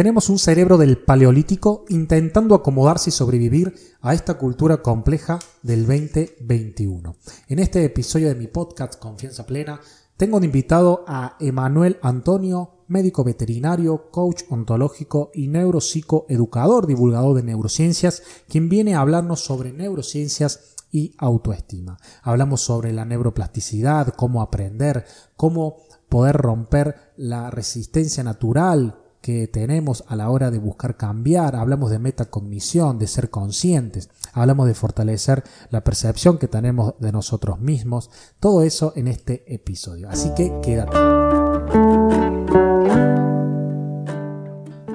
Tenemos un cerebro del paleolítico intentando acomodarse y sobrevivir a esta cultura compleja del 2021. En este episodio de mi podcast Confianza Plena, tengo de invitado a Emanuel Antonio, médico veterinario, coach ontológico y neuropsicoeducador, divulgador de neurociencias, quien viene a hablarnos sobre neurociencias y autoestima. Hablamos sobre la neuroplasticidad, cómo aprender, cómo poder romper la resistencia natural que tenemos a la hora de buscar cambiar, hablamos de metacognición, de ser conscientes, hablamos de fortalecer la percepción que tenemos de nosotros mismos, todo eso en este episodio. Así que quédate.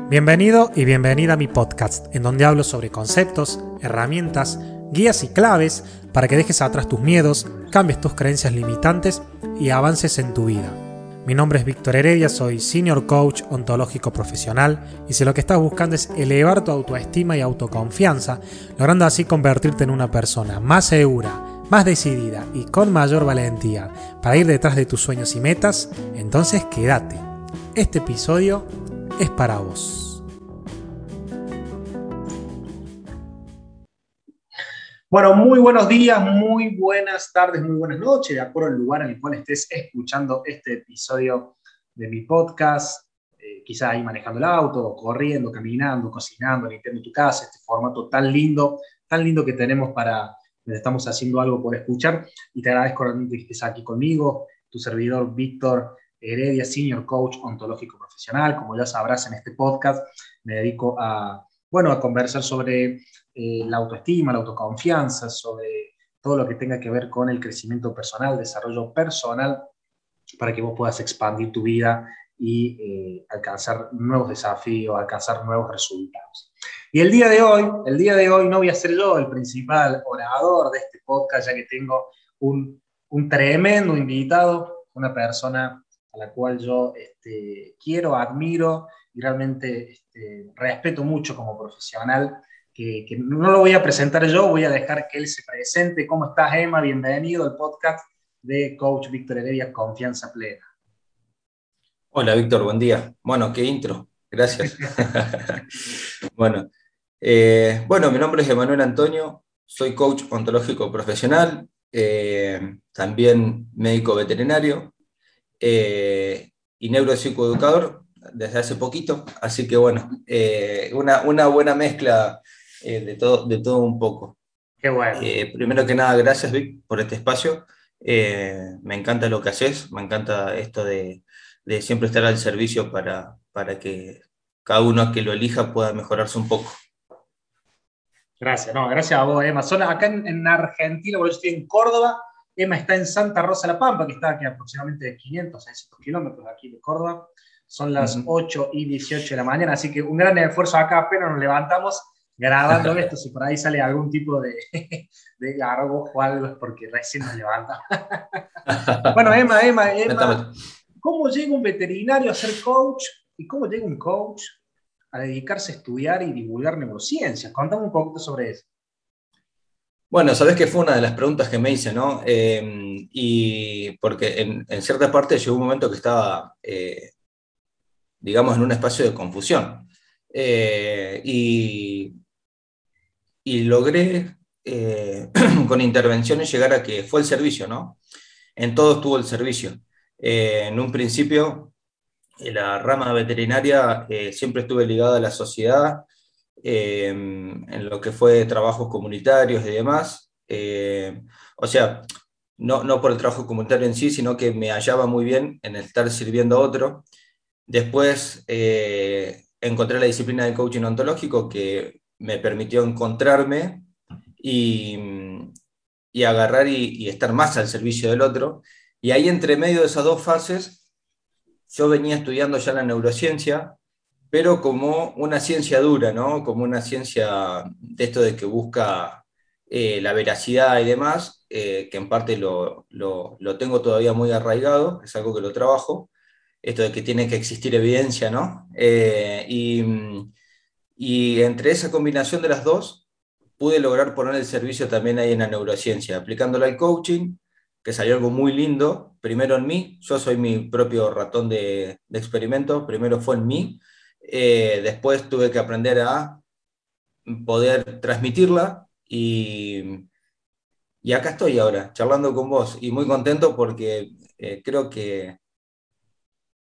Bienvenido y bienvenida a mi podcast, en donde hablo sobre conceptos, herramientas, guías y claves para que dejes atrás tus miedos, cambies tus creencias limitantes y avances en tu vida. Mi nombre es Víctor Heredia, soy Senior Coach Ontológico Profesional y si lo que estás buscando es elevar tu autoestima y autoconfianza, logrando así convertirte en una persona más segura, más decidida y con mayor valentía para ir detrás de tus sueños y metas, entonces quédate. Este episodio es para vos. Bueno, muy buenos días, muy buenas tardes, muy buenas noches, de acuerdo al lugar en el cual estés escuchando este episodio de mi podcast. Eh, quizá ahí manejando el auto, corriendo, caminando, cocinando, limpiando tu casa, este formato tan lindo, tan lindo que tenemos para, estamos haciendo algo por escuchar. Y te agradezco realmente que estés aquí conmigo, tu servidor Víctor Heredia, Senior Coach Ontológico Profesional. Como ya sabrás en este podcast, me dedico a, bueno, a conversar sobre eh, la autoestima, la autoconfianza, sobre todo lo que tenga que ver con el crecimiento personal, desarrollo personal, para que vos puedas expandir tu vida y eh, alcanzar nuevos desafíos, alcanzar nuevos resultados. Y el día de hoy, el día de hoy no voy a ser yo el principal orador de este podcast, ya que tengo un, un tremendo invitado, una persona a la cual yo este, quiero, admiro y realmente este, respeto mucho como profesional que, no lo voy a presentar yo, voy a dejar que él se presente. ¿Cómo estás, Emma? Bienvenido al podcast de Coach Víctor Heredia, Confianza Plena. Hola, Víctor, buen día. Bueno, qué intro, gracias. bueno, eh, bueno, mi nombre es Emanuel Antonio, soy coach ontológico profesional, eh, también médico veterinario eh, y neuropsicoeducador desde hace poquito, así que bueno, una, una, buena mezcla eh, de, todo, de todo un poco. Qué bueno. Eh, primero que nada, gracias Vic por este espacio. Eh, me encanta lo que haces, me encanta esto de, de, siempre estar al servicio para, para que cada uno que lo elija pueda mejorarse un poco. Gracias, no, gracias a vos, Emma. Son acá en, Argentina, porque yo estoy en Córdoba, Emma está en Santa Rosa La Pampa, que está aquí aproximadamente 500, 600 kilómetros aquí de Córdoba. Son las 8 y 18 de la mañana, así que un gran esfuerzo acá, apenas nos levantamos grabando esto, si por ahí sale algún tipo de, de garbo o algo, es porque recién nos levanta. bueno, Emma, Emma, Emma, ¿cómo llega un veterinario a ser coach y cómo llega un coach a dedicarse a estudiar y divulgar neurociencias? Contame un poquito sobre eso. Bueno, sabes que fue una de las preguntas que me hice, ¿no? Em, y porque en, cierta parte llegó un momento que estaba, eh, digamos, en un espacio de confusión. Eh, y y logré eh, con intervenciones llegar a que fue el servicio, ¿no? En todo estuvo el servicio. Eh, en un principio, la rama veterinaria siempre estuve ligada a la sociedad, en lo que fue trabajos comunitarios y demás. o sea, no, no por el trabajo comunitario en sí, sino que me hallaba muy bien en estar sirviendo a otro. Después encontré la disciplina del coaching ontológico que me permitió encontrarme y, y agarrar y, estar más al servicio del otro. Y ahí entre medio de esas dos fases, yo venía estudiando ya la neurociencia, pero como una ciencia dura, ¿no? Como una ciencia de esto de que busca eh, la veracidad y demás, eh, que en parte lo, lo, lo, tengo todavía muy arraigado, es algo que lo trabajo, esto de que tiene que existir evidencia, ¿no? Eh, y, y entre esa combinación de las dos, pude lograr poner el servicio también ahí en la neurociencia, aplicándolo al coaching, que salió algo muy lindo, primero en mí, yo soy mi propio ratón de, experimento, primero fue en mí, Eh, después tuve que aprender a poder transmitirla y, y acá estoy ahora, charlando con vos y muy contento porque eh, creo que,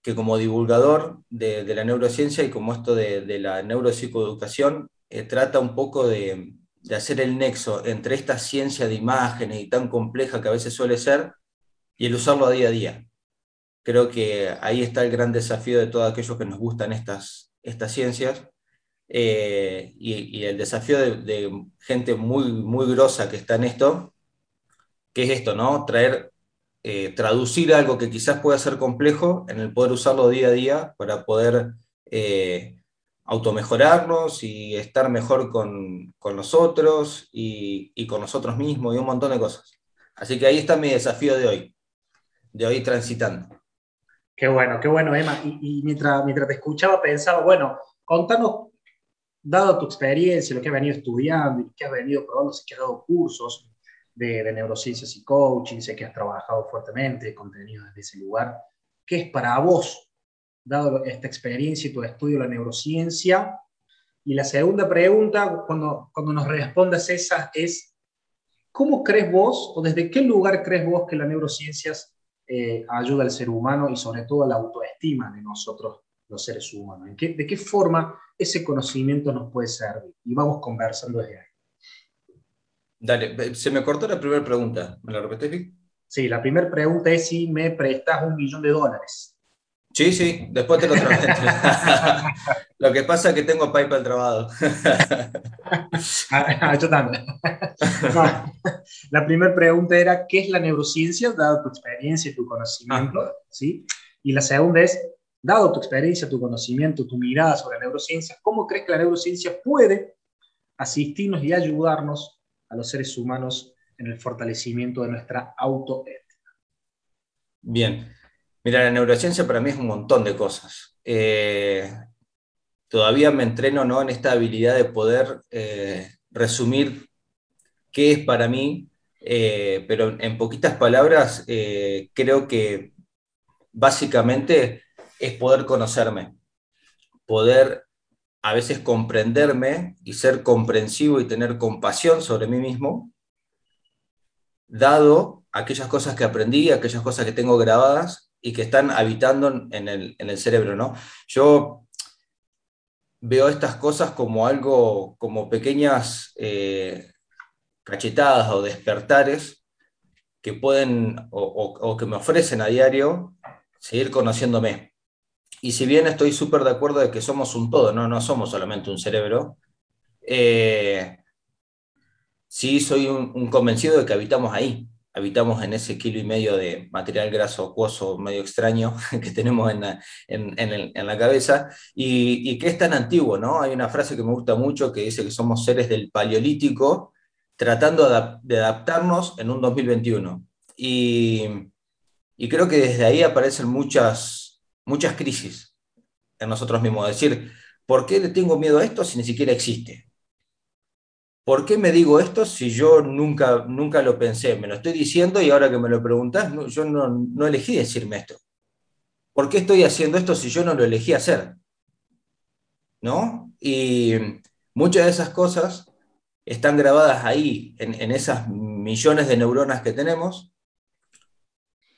que como divulgador de, la neurociencia y como esto de, la neuropsicoeducación, eh, trata un poco de, hacer el nexo entre esta ciencia de imágenes y tan compleja que a veces suele ser y el usarlo a día a día. Creo que ahí está el gran desafío de todos aquellos que nos gustan estas, estas ciencias eh, y, el desafío de, gente muy, muy grosa que está en esto, que es esto, ¿no? Traer, eh, traducir algo que quizás pueda ser complejo en el poder usarlo día a día para poder eh, automejorarnos y estar mejor con, con nosotros y, y, con nosotros mismos y un montón de cosas. Así que ahí está mi desafío de hoy, de hoy transitando. Qué bueno, qué bueno, Emma. Y, mientras, mientras te escuchaba pensaba, bueno, contanos, dado tu experiencia, lo que has venido estudiando y que has venido probando, sé que has dado cursos de, neurociencias y coaching, sé que has trabajado fuertemente, contenido desde ese lugar. ¿Qué es para vos, dado esta experiencia y tu estudio de la neurociencia? Y la segunda pregunta, cuando, cuando nos respondas esa, es, ¿cómo crees vos o desde qué lugar crees vos que la neurociencias eh, ayuda al ser humano y sobre todo a la autoestima de nosotros los seres humanos. ¿De qué forma ese conocimiento nos puede servir? Y vamos conversando desde ahí. Dale, se me cortó la primera pregunta. ¿Me la repetís? Sí, la primera pregunta es si me prestas un millón de dólares. Sí, sí, después te lo transmito. lo que pasa es que tengo PayPal trabado. ah, yo también. la primera pregunta era, ¿qué es la neurociencia, dado tu experiencia y tu conocimiento? Ah. ¿sí? Y la segunda es, dado tu experiencia, tu conocimiento, tu mirada sobre la neurociencia, ¿cómo crees que la neurociencia puede asistirnos y ayudarnos a los seres humanos en el fortalecimiento de nuestra autoética? Bien. Mira, la neurociencia para mí es un montón de cosas. Eh, todavía me entreno ¿no? en esta habilidad de poder eh, resumir qué es para mí, eh, pero en poquitas palabras creo que básicamente es poder conocerme, poder a veces comprenderme y ser comprensivo y tener compasión sobre mí mismo, dado aquellas cosas que aprendí, aquellas cosas que tengo grabadas y que están habitando en el, cerebro, ¿no? Yo veo estas cosas como algo, como pequeñas eh, cachetadas o despertares que pueden o, que me ofrecen a diario seguir conociéndome. Y si bien estoy súper de acuerdo de que somos un todo, no, no somos solamente un cerebro, eh, sí soy un, convencido de que habitamos ahí, habitamos en ese kilo y medio de material graso acuoso medio extraño que tenemos en la, en, la cabeza y, que es tan antiguo, ¿no? Hay una frase que me gusta mucho que dice que somos seres del paleolítico tratando de adaptarnos en un 2021. Y, y creo que desde ahí aparecen muchas, muchas crisis en nosotros mismos. Decir, ¿por qué le tengo miedo a esto si ni siquiera existe? ¿Por qué me digo esto si yo nunca, nunca lo pensé? Me lo estoy diciendo y ahora que me lo preguntas, yo no, elegí decirme esto. ¿Por qué estoy haciendo esto si yo no lo elegí hacer? ¿No? Y muchas de esas cosas están grabadas ahí, en, en esas millones de neuronas que tenemos.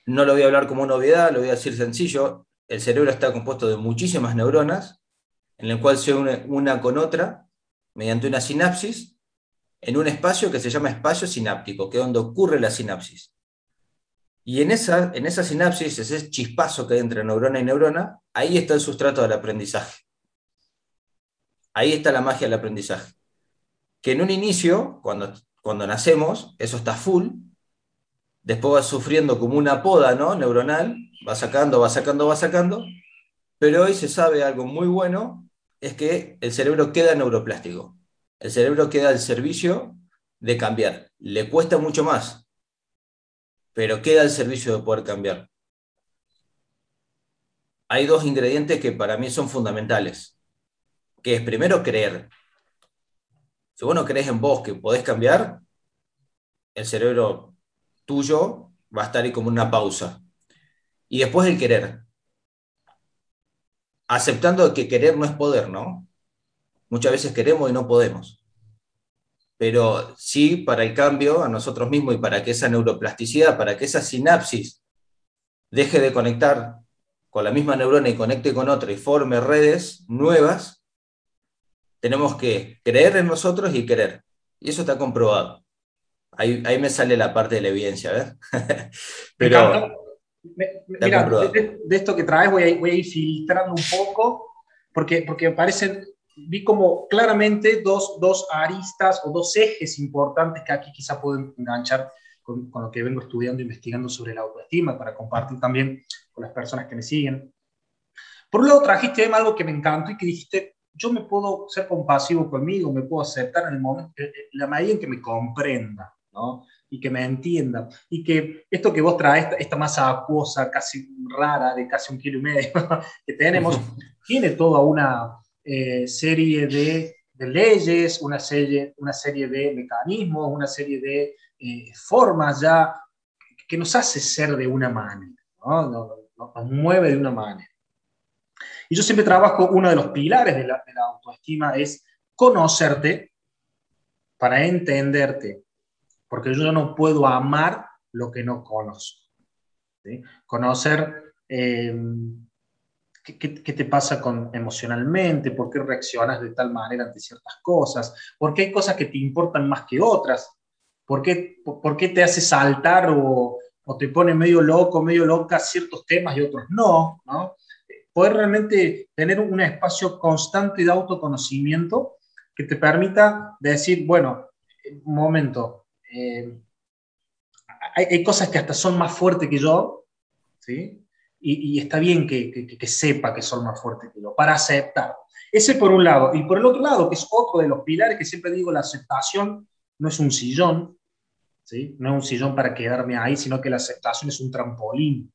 No lo voy a hablar como novedad, lo voy a decir sencillo. El cerebro está compuesto de muchísimas neuronas, en el cual se une una con otra mediante una sinapsis en un espacio que se llama espacio sináptico, que es donde ocurre la sinapsis. Y en esa, en esa sinapsis, ese chispazo que hay entre neurona y neurona, ahí está el sustrato del aprendizaje. Ahí está la magia del aprendizaje. Que en un inicio, cuando, cuando nacemos, eso está full, después va sufriendo como una poda ¿no? neuronal, va sacando, va sacando, va sacando, pero hoy se sabe algo muy bueno, es que el cerebro queda neuroplástico. El cerebro queda al servicio de cambiar. Le cuesta mucho más, pero queda al servicio de poder cambiar. Hay dos ingredientes que para mí son fundamentales, que es primero creer. Si vos no crees en vos que podés cambiar, el cerebro tuyo va a estar ahí como una pausa. Y después el querer. aceptando que querer no es poder, ¿no? Muchas veces queremos y no podemos. Pero sí para el cambio a nosotros mismos y para que esa neuroplasticidad, para que esa sinapsis deje de conectar con la misma neurona y conecte con otra y forme redes nuevas, tenemos que creer en nosotros y querer. Y eso está comprobado. Ahí, me sale la parte de la evidencia, ¿ves? Pero... mira, de, esto que traes voy a, voy a, ir filtrando un poco, porque, porque parecen, vi como claramente dos, dos aristas o dos ejes importantes que aquí quizá pueden enganchar con, con, lo que vengo estudiando, investigando sobre la autoestima, para compartir también con las personas que me siguen. Por un lado, trajiste algo que me encantó y que dijiste, yo me puedo ser compasivo conmigo, me puedo aceptar en el momento, en la medida en que me comprenda, ¿no? Y que me entienda. Y que esto que vos traes, esta, masa acuosa casi rara, de casi un kilo y medio, que tenemos, tiene toda una eh, serie de, de, leyes, una serie, una serie de mecanismos, una serie de eh, formas ya que nos hace ser de una manera, ¿no? Nos, nos mueve de una manera. Y yo siempre trabajo, uno de los pilares de la, autoestima es conocerte para entenderte, porque yo no puedo amar lo que no conozco. Conocer eh, qué, qué, te pasa con, emocionalmente, por qué reaccionas de tal manera ante ciertas cosas, por qué hay cosas que te importan más que otras, por qué, por, qué te hace saltar o, o, te pone medio loco, medio loca ciertos temas y otros no, ¿no? poder realmente tener un espacio constante de autoconocimiento que te permita decir, bueno, un momento, eh, hay, cosas que hasta son más fuertes que yo, ¿sí? Y, está bien que, que, sepa que son más fuertes que yo, para aceptar. Ese por un lado. Y por el otro lado, que es otro de los pilares que siempre digo, la aceptación no es un sillón, ¿sí? No es un sillón para quedarme ahí, sino que la aceptación es un trampolín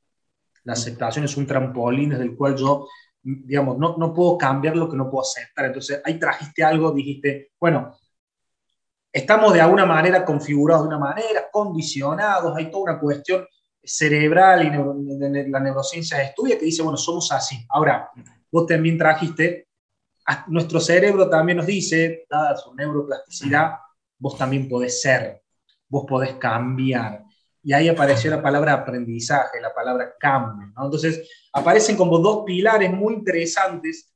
la aceptación es un trampolín desde el cual yo, digamos, no, no puedo cambiar lo que no puedo aceptar. Entonces, ahí trajiste algo, dijiste, bueno, estamos de alguna manera configurados de una manera, condicionados, hay toda una cuestión cerebral y la neurociencia estudia que dice, bueno, somos así. Ahora, vos también trajiste, nuestro cerebro también nos dice, dada su neuroplasticidad, vos también podés ser, vos podés cambiar y ahí apareció la palabra aprendizaje, la palabra cambio. Entonces, aparecen como dos pilares muy interesantes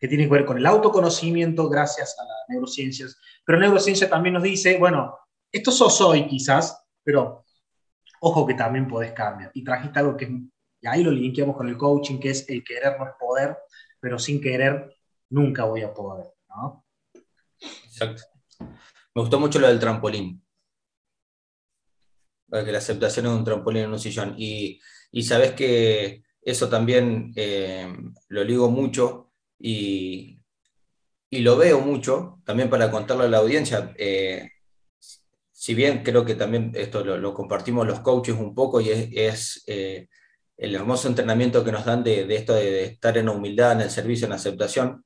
que tienen que ver con el autoconocimiento gracias a las neurociencias. Pero neurociencia también nos dice, bueno, esto sos hoy quizás, pero ojo que también podés cambiar. Y trajiste algo que, ahí lo linkeamos con el coaching, que es el querer no es poder, pero sin querer nunca voy a poder. Exacto. Me gustó mucho lo del trampolín la aceptación es un trampolín en un sillón. Y, y sabes que eso también eh, lo ligo mucho y, y, lo veo mucho, también para contarlo a la audiencia. Eh, si bien creo que también esto lo, compartimos los coaches un poco y es, eh, el hermoso entrenamiento que nos dan de, de esto de, estar en humildad, en el servicio, en la aceptación.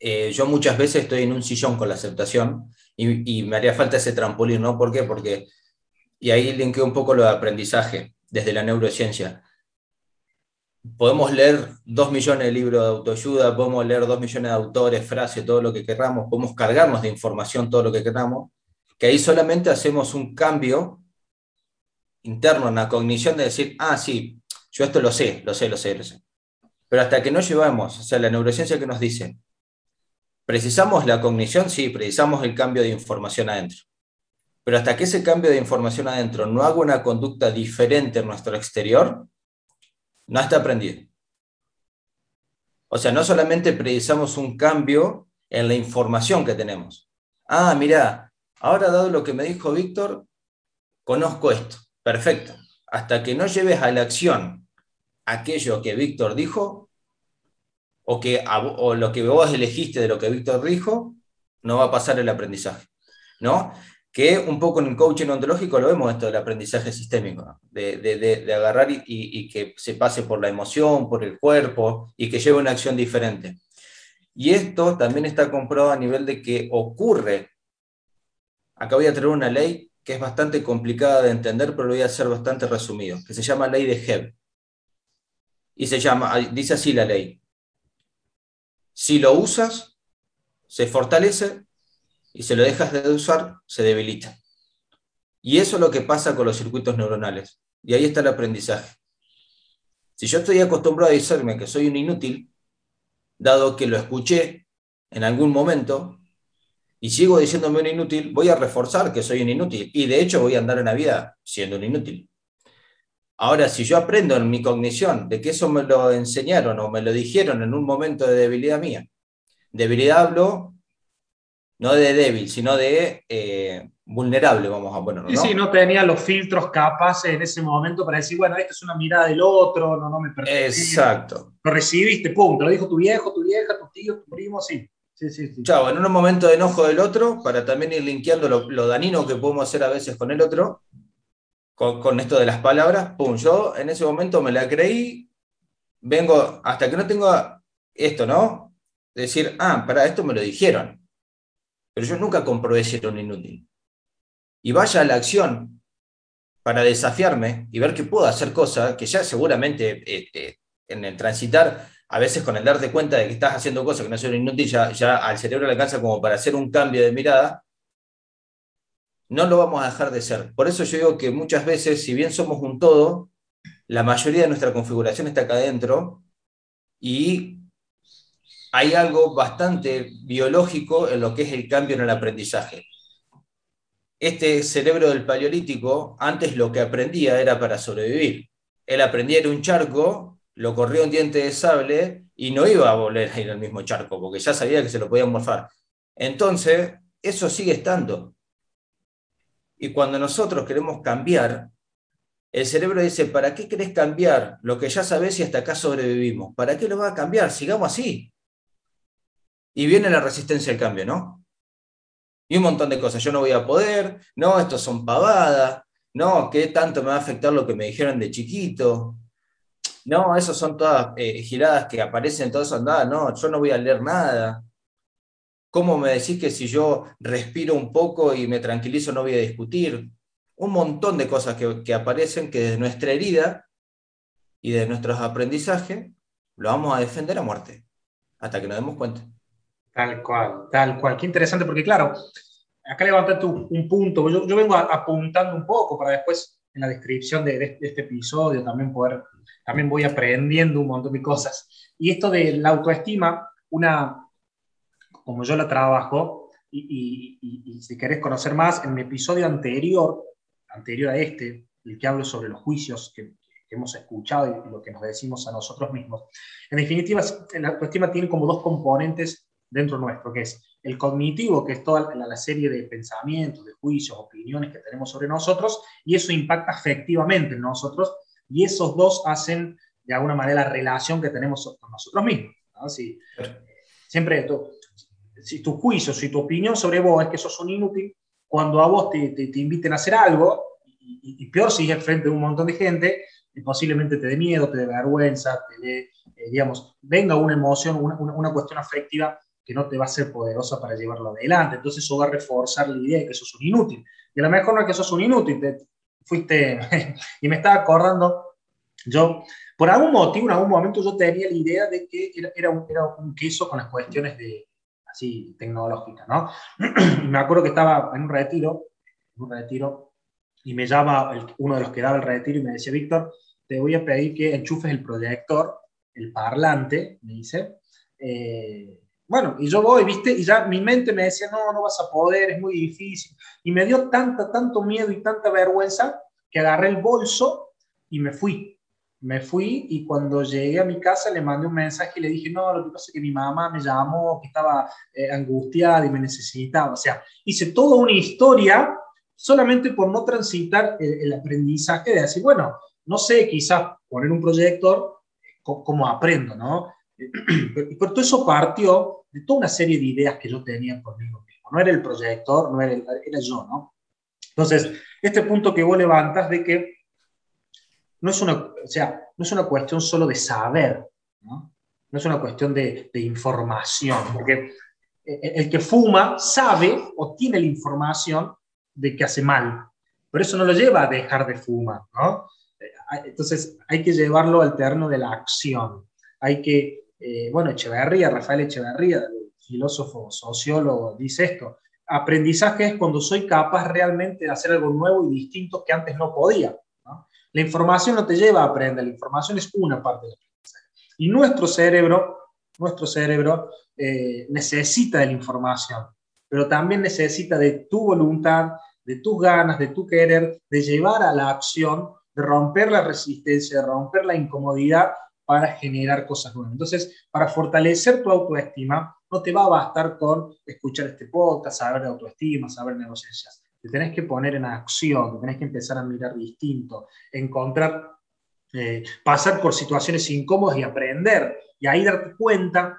yo muchas veces estoy en un sillón con la aceptación y, y me haría falta ese trampolín, ¿no? ¿Por qué? Porque y ahí linkeo un poco lo de aprendizaje desde la neurociencia. Podemos leer dos millones de libros de autoayuda, podemos leer dos millones de autores, frases, todo lo que queramos, podemos cargarnos de información todo lo que queramos, que ahí solamente hacemos un cambio interno en la cognición de decir, ah, sí, yo esto lo sé, lo sé, lo sé, lo sé. Pero hasta que no llevamos, o sea, la neurociencia que nos dice, ¿precisamos la cognición? Sí, precisamos el cambio de información adentro. Pero hasta que ese cambio de información adentro no haga una conducta diferente en nuestro exterior, no está aprendido. O sea, no solamente precisamos un cambio en la información que tenemos. Ah, mira, ahora dado lo que me dijo Víctor, conozco esto. Perfecto. Hasta que no lleves a la acción aquello que Víctor dijo, o, que, o lo que vos elegiste de lo que Víctor dijo, no va a pasar el aprendizaje. ¿no? Que un poco en el coaching ontológico lo vemos esto del aprendizaje sistémico, de, agarrar y, que se pase por la emoción, por el cuerpo y que lleve una acción diferente. Y esto también está comprobado a nivel de que ocurre. Acá voy a traer una ley que es bastante complicada de entender, pero lo voy a hacer bastante resumido, que se llama ley de Hebb. Y se llama, dice así la ley. Si lo usas, se fortalece y si lo dejas de usar, se debilita. Y eso es lo que pasa con los circuitos neuronales. Y ahí está el aprendizaje. Si yo estoy acostumbrado a decirme que soy un inútil, dado que lo escuché en algún momento, y sigo diciéndome un inútil, voy a reforzar que soy un inútil. Y de hecho voy a andar en la vida siendo un inútil. Ahora, si yo aprendo en mi cognición de que eso me lo enseñaron o me lo dijeron en un momento de debilidad mía, debilidad hablo no de débil, sino de eh, vulnerable, vamos a ponerlo. ¿no? Sí, sí, no tenía los filtros capaces en ese momento para decir, bueno, esta es una mirada del otro, no, no me pertenece. Exacto. Lo recibiste, punto. Lo dijo tu viejo, tu vieja, tu tío, tu primo, sí. Sí, sí, en un momento de enojo del otro, para también ir linkeando lo, lo danino que podemos hacer a veces con el otro, con, esto de las palabras, pum, yo en ese momento me la creí, vengo, hasta que no tengo esto, ¿no? Decir, ah, para esto me lo dijeron. Pero yo nunca comprobé si era un inútil. Y vaya a la acción para desafiarme y ver que puedo hacer cosas que ya seguramente eh, en el transitar, a veces con el darte cuenta de que estás haciendo cosas que no son inútiles, ya, ya al cerebro le alcanza como para hacer un cambio de mirada, no lo vamos a dejar de ser. Por eso yo digo que muchas veces, si bien somos un todo, la mayoría de nuestra configuración está acá adentro y hay algo bastante biológico en lo que es el cambio en el aprendizaje. Este cerebro del paleolítico, antes lo que aprendía era para sobrevivir. Él aprendía en un charco, lo corrió un diente de sable y no iba a volver a ir al mismo charco, porque ya sabía que se lo podían morfar. Entonces, eso sigue estando. Y cuando nosotros queremos cambiar, el cerebro dice, ¿para qué querés cambiar lo que ya sabés y hasta acá sobrevivimos? ¿Para qué lo va a cambiar? Sigamos así. Y viene la resistencia al cambio, ¿no? Y un montón de cosas. Yo no voy a poder, no, estos son pavadas, no, ¿qué tanto me va a afectar lo que me dijeron de chiquito? No, esas son todas eh, giradas que aparecen todas andadas, no, yo no voy a leer nada. ¿Cómo me decís que si yo respiro un poco y me tranquilizo no voy a discutir? Un montón de cosas que, aparecen que desde nuestra herida y de nuestros aprendizajes lo vamos a defender a muerte, hasta que nos demos cuenta. Tal cual, tal cual. Qué interesante, porque claro, acá levantaste un punto, yo, yo vengo apuntando un poco para después en la descripción de, de, este episodio también poder, también voy aprendiendo un montón de cosas. Y esto de la autoestima, una, como yo la trabajo, y, si querés conocer más, en mi episodio anterior, anterior a este, el que hablo sobre los juicios que, hemos escuchado y lo que nos decimos a nosotros mismos, en definitiva, la autoestima tiene como dos componentes dentro nuestro, que es el cognitivo, que es toda la, la, serie de pensamientos, de juicios, opiniones que tenemos sobre nosotros, y eso impacta afectivamente en nosotros, y esos dos hacen de alguna manera la relación que tenemos con nosotros mismos. ¿no? Si, siempre esto, si tu juicio, si tu opinión sobre vos es que sos un inútil, cuando a vos te, te, inviten a hacer algo, y, peor si es frente a un montón de gente, posiblemente te dé miedo, te dé vergüenza, te dé, eh, digamos, venga una emoción, una, una, cuestión afectiva que no te va a ser poderosa para llevarlo adelante. Entonces eso va a reforzar la idea de que sos un inútil. Y a lo mejor no es que sos un inútil, te, fuiste, y me estaba acordando, yo, por algún motivo, en algún momento yo tenía la idea de que era, era, un, queso con las cuestiones de, así tecnológica, ¿no? me acuerdo que estaba en un retiro, un retiro, y me llama uno de los que daba el retiro y me decía, Víctor, te voy a pedir que enchufes el proyector, el parlante, me dice. Eh, bueno, y yo voy, ¿viste? Y ya mi mente me decía, no, no vas a poder, es muy difícil. Y me dio tanta, tanto miedo y tanta vergüenza que agarré el bolso y me fui me fui y cuando llegué a mi casa le mandé un mensaje y le dije, no, lo que pasa es que mi mamá me llamó, que estaba eh, angustiada y me necesitaba. O sea, hice toda una historia solamente por no transitar el, aprendizaje de decir, bueno, no sé, quizás poner un proyector, como aprendo, ¿no? Por todo eso partió de toda una serie de ideas que yo tenía conmigo mismo. No era el proyector, no era, era yo, ¿no? Entonces, este punto que vos levantas de que no es una, o sea, no es una cuestión solo de saber, ¿no? no es una cuestión de, de información, porque el que fuma sabe o tiene la información de que hace mal, pero eso no lo lleva a dejar de fumar, ¿no? Entonces hay que llevarlo al terreno de la acción, hay que eh, bueno, Echeverría, Rafael Echeverría, filósofo, sociólogo, dice esto, aprendizaje es cuando soy capaz realmente de hacer algo nuevo y distinto que antes no podía. La información no te lleva a aprender, la información es una parte del aprendizaje. Y nuestro cerebro, nuestro cerebro eh, necesita de la información, pero también necesita de tu voluntad, de tus ganas, de tu querer, de llevar a la acción, de romper la resistencia, de romper la incomodidad para generar cosas nuevas. Entonces, para fortalecer tu autoestima, no te va a bastar con escuchar este podcast, saber de autoestima, saber negociaciones. Te tenés que poner en acción, te tenés que empezar a mirar distinto, encontrar, eh, pasar por situaciones incómodas y aprender. Y ahí darte cuenta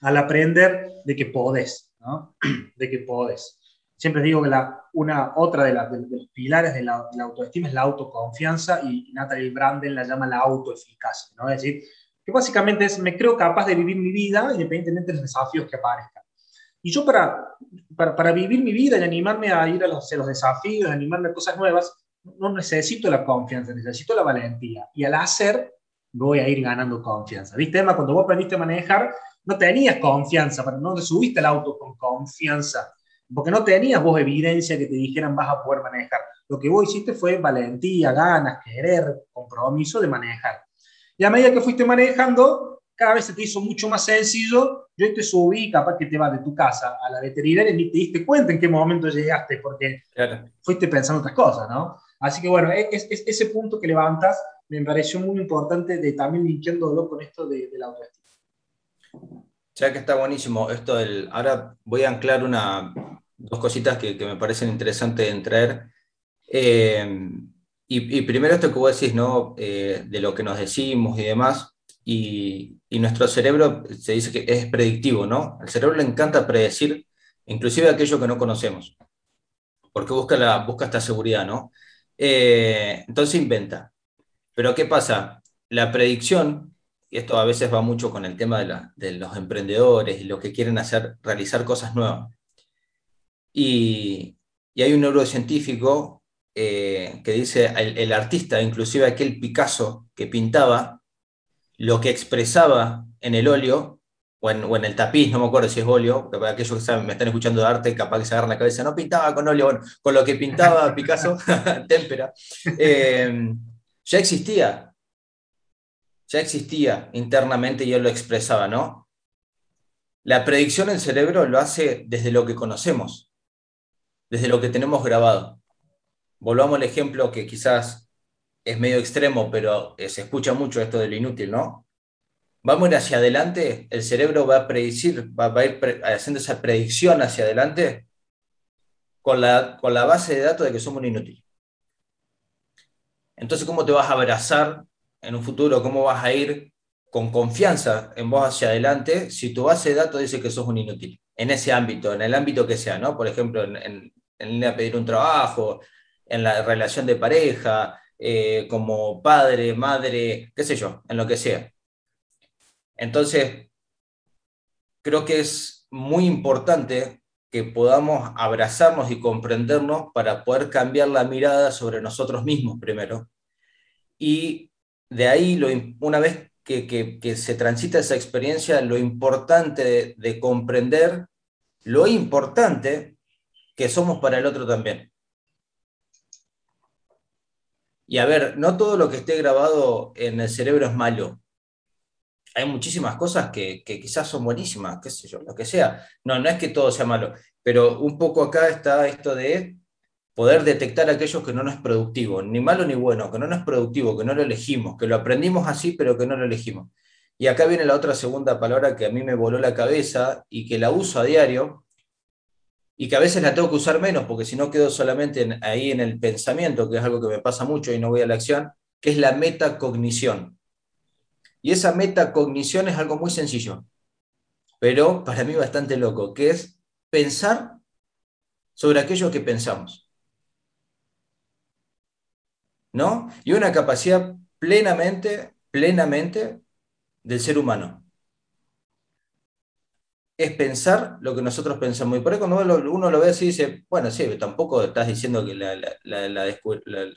al aprender de que podés, ¿no? de que podés. Siempre digo que la, una, otra de, los pilares de la, autoestima es la autoconfianza y Natalie Branden la llama la autoeficacia, ¿no? Es decir, que básicamente es, me creo capaz de vivir mi vida independientemente de los desafíos que aparezcan. Y yo para, para, vivir mi vida y animarme a ir a los, a los desafíos, animarme a cosas nuevas, no necesito la confianza, necesito la valentía. Y al hacer, voy a ir ganando confianza. ¿Viste, Emma? Cuando vos aprendiste a manejar, no tenías confianza, no te subiste al auto con confianza porque no tenías vos evidencia que te dijeran vas a poder manejar. Lo que vos hiciste fue valentía, ganas, querer, compromiso de manejar. Y a medida que fuiste manejando, cada vez se te hizo mucho más sencillo. Yo te subí, capaz que te vas de tu casa a la veterinaria y ni te diste cuenta en qué momento llegaste, porque fuiste pensando otras cosas, ¿no? Así que bueno, es, ese punto que levantas me pareció muy importante de también linkeándolo con esto de, de la autoestima. Ya que está buenísimo esto del... Ahora voy a anclar una, dos cositas que, me parecen interesantes en traer. Eh, y, primero esto que vos decís, ¿no? Eh, de lo que nos decimos y demás. Y, nuestro cerebro se dice que es predictivo, ¿no? Al cerebro le encanta predecir, inclusive aquello que no conocemos, porque busca, la, busca esta seguridad, ¿no? Eh, entonces inventa. Pero ¿qué pasa? La predicción, esto a veces va mucho con el tema de, los emprendedores y los que quieren hacer, realizar cosas nuevas. Y, hay un neurocientífico eh, que dice, el, artista, inclusive aquel Picasso que pintaba, lo que expresaba en el óleo o en, el tapiz, no me acuerdo si es óleo, para aquellos que me están escuchando de arte, capaz que se agarran la cabeza, no pintaba con óleo, con lo que pintaba Picasso, témpera, eh, ya existía, ya existía internamente y él lo expresaba, ¿no? La predicción en el cerebro lo hace desde lo que conocemos desde lo que tenemos grabado. Volvamos al ejemplo que quizás es medio extremo, pero eh, se escucha mucho esto de lo inútil, ¿no? Vamos a ir hacia adelante, el cerebro va a predecir, va, a ir haciendo esa predicción hacia adelante con la, con la base de datos de que somos un inútil. Entonces, ¿cómo te vas a abrazar en un futuro? ¿Cómo vas a ir con confianza en vos hacia adelante si tu base de datos dice que sos un inútil? En ese ámbito, en el ámbito que sea, ¿no? Por ejemplo, en, en línea a pedir un trabajo, en la relación de pareja, eh, como padre, madre, qué sé yo, en lo que sea. Entonces, creo que es muy importante que podamos abrazarnos y comprendernos para poder cambiar la mirada sobre nosotros mismos primero. Y de ahí, lo, una vez que, se transita esa experiencia, lo importante de, de comprender lo importante que somos para el otro también. Y a ver, no todo lo que esté grabado en el cerebro es malo. Hay muchísimas cosas que, quizás son buenísimas, qué sé yo, lo que sea. No, no es que todo sea malo, pero un poco acá está esto de poder detectar aquello que no nos es productivo, ni malo ni bueno, que no nos es productivo, que no lo elegimos, que lo aprendimos así, pero que no lo elegimos. Y acá viene la otra segunda palabra que a mí me voló la cabeza y que la uso a diario, y que a veces la tengo que usar menos porque si no quedo solamente ahí en el pensamiento, que es algo que me pasa mucho y no voy a la acción, que es la metacognición. Y esa metacognición es algo muy sencillo, pero para mí bastante loco, que es pensar sobre aquello que pensamos. ¿No? Y una capacidad plenamente, plenamente del ser humano es pensar lo que nosotros pensamos. Y por ahí cuando uno lo ve así, dice, bueno, sí, tampoco estás diciendo que, la,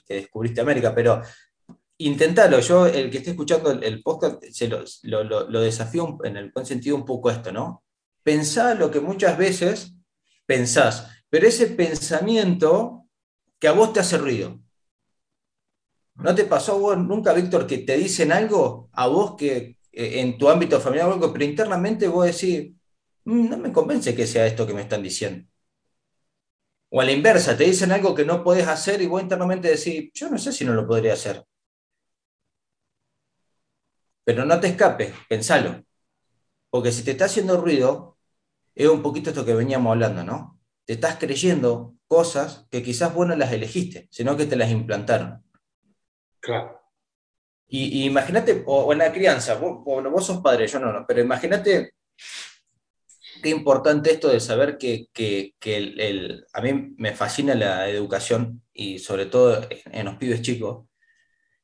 que descubriste América, pero intentalo. Yo, el que esté escuchando el, podcast, se lo, desafío en el buen sentido un poco esto, ¿no? Pensá lo que muchas veces pensás, pero ese pensamiento que a vos te hace ruido. ¿No te pasó vos nunca, Víctor, que te dicen algo a vos que eh, en tu ámbito familiar o algo, pero internamente vos decís, mm, no me convence que sea esto que me están diciendo? O a la inversa, te dicen algo que no podés hacer y vos internamente decís, yo no sé si no lo podría hacer. Pero no te escapes, pensalo. Porque si te está haciendo ruido, es un poquito esto que veníamos hablando, ¿no? Te estás creyendo cosas que quizás vos no las elegiste, sino que te las implantaron. Claro. Y, imagínate, o, en la crianza, vos, vos sos padre, yo no, no, pero imagínate qué importante esto de saber que, el, a mí me fascina la educación y sobre todo en los pibes chicos.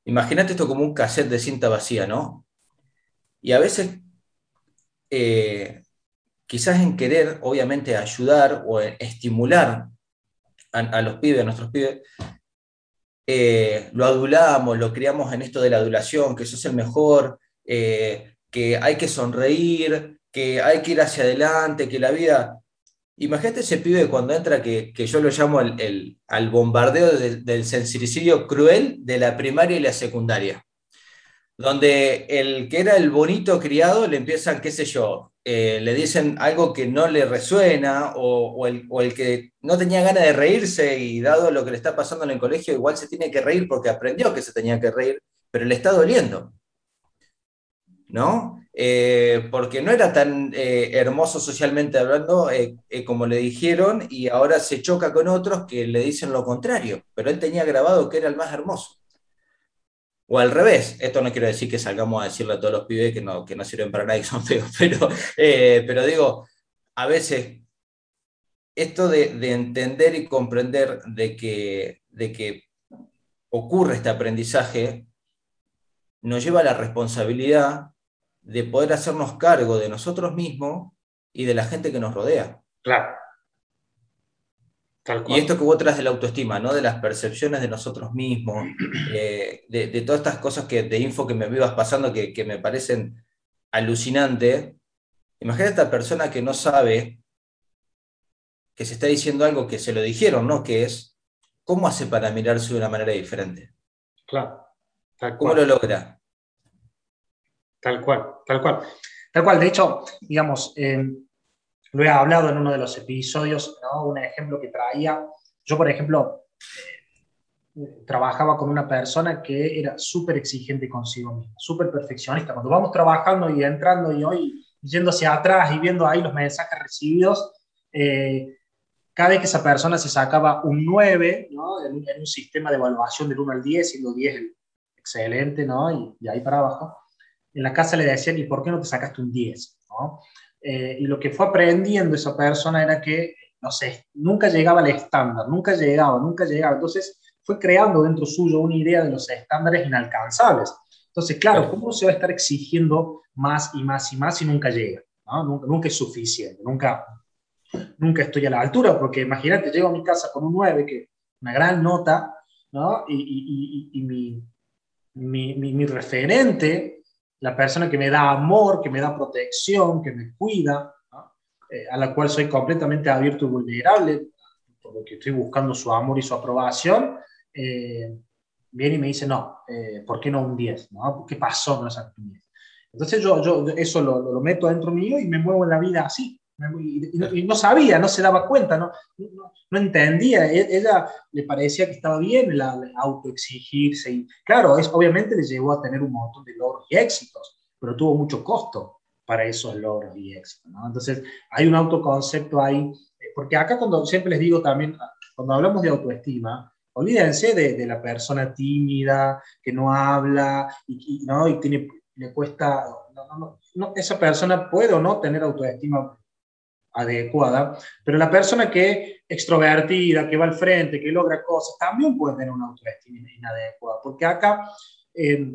Imagínate esto como un cassette de cinta vacía, ¿no? Y a veces, eh, quizás en querer, obviamente, ayudar o estimular a, los pibes, a nuestros pibes, eh, lo adulamos, lo criamos en esto de la adulación, que eso es el mejor, eh, que hay que sonreír, que hay que ir hacia adelante, que la vida... Imagínate ese pibe cuando entra, que, yo lo llamo el, al bombardeo del, sensibilicidio cruel de la primaria y la secundaria donde el que era el bonito criado le empiezan, qué sé yo, eh, le dicen algo que no le resuena o, el, que no tenía ganas de reírse y dado lo que le está pasando en el colegio, igual se tiene que reír porque aprendió que se tenía que reír, pero le está doliendo. ¿No? Eh, porque no era tan eh, hermoso socialmente hablando como le dijeron y ahora se choca con otros que le dicen lo contrario, pero él tenía grabado que era el más hermoso. O al revés, esto no quiero decir que salgamos a decirle a todos los pibes que no, que no sirven para nada y son feos, pero, eh, pero digo, a veces esto de, entender y comprender de que, de que ocurre este aprendizaje nos lleva a la responsabilidad de poder hacernos cargo de nosotros mismos y de la gente que nos rodea. Claro. Y esto que vos traes de la autoestima, ¿no? De las percepciones de nosotros mismos, eh, de, todas estas cosas que, de info que me vivas pasando que, me parecen alucinantes. Imagina esta persona que no sabe que se está diciendo algo que se lo dijeron, ¿no? Que es, ¿cómo hace para mirarse de una manera diferente? Claro. ¿Cómo lo logra? Tal cual, tal cual. Tal cual, de hecho, digamos, lo he hablado en uno de los episodios, un ejemplo que traía. Yo, por ejemplo, eh, trabajaba con una persona que era súper exigente consigo misma, súper perfeccionista. Cuando vamos trabajando y entrando y hoy yendo hacia atrás y viendo ahí los mensajes recibidos, eh, cada vez que esa persona se sacaba un 9 ¿no? en, un sistema de evaluación del 1 al 10, siendo 10 excelente, ¿no? y de ahí para abajo, en la casa le decían, ¿y por qué no te sacaste un 10? ¿no? Eh, y lo que fue aprendiendo esa persona era que, no sé, nunca llegaba al estándar, nunca llegaba, nunca llegaba. Entonces fue creando dentro suyo una idea de los estándares inalcanzables. Entonces, claro, ¿cómo se va a estar exigiendo más y más y más si nunca llega? Nunca, nunca, es suficiente, nunca, nunca estoy a la altura, porque imagínate, llego a mi casa con un 9, que una gran nota, ¿no? y, y, y, y mi, mi, mi, mi, referente la persona que me da amor, que me da protección, que me cuida, eh, a la cual soy completamente abierto y vulnerable, por lo que estoy buscando su amor y su aprobación, eh, viene y me dice, no, eh, ¿por qué no un 10? ¿no? ¿Qué pasó con esa 10? Entonces yo, yo eso lo, lo, meto dentro mío y me muevo en la vida así. Y, no, sabía, no se daba cuenta, no, no, entendía. E, ella le parecía que estaba bien la, autoexigirse. Y claro, es, obviamente le llevó a tener un montón de logros y éxitos, pero tuvo mucho costo para esos logros y éxitos. Entonces, hay un autoconcepto ahí. Eh, porque acá, cuando siempre les digo también, cuando hablamos de autoestima, olvídense de, la persona tímida, que no habla y, ¿no? y tiene, le cuesta. No, esa persona puede o no tener autoestima adecuada, pero la persona que extrovertida, que va al frente, que logra cosas, también puede tener una autoestima inadecuada, porque acá eh,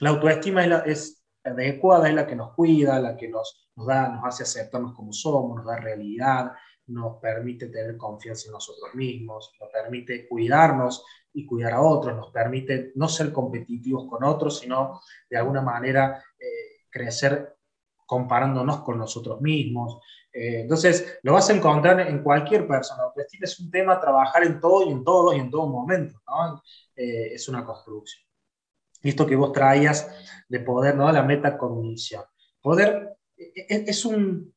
la autoestima es, adecuada, es la que nos cuida, la que nos, nos, da, nos hace aceptarnos como somos, nos da realidad, nos permite tener confianza en nosotros mismos, nos permite cuidarnos y cuidar a otros, nos permite no ser competitivos con otros, sino de alguna manera eh, crecer comparándonos con nosotros mismos. Eh, entonces, lo vas a encontrar en cualquier persona. Autoestima es un tema trabajar en todo y en todos y en todo momento. ¿no? Eh, es una construcción. Y esto que vos traías de poder, ¿no? la metacognición. Poder e, e, es, un,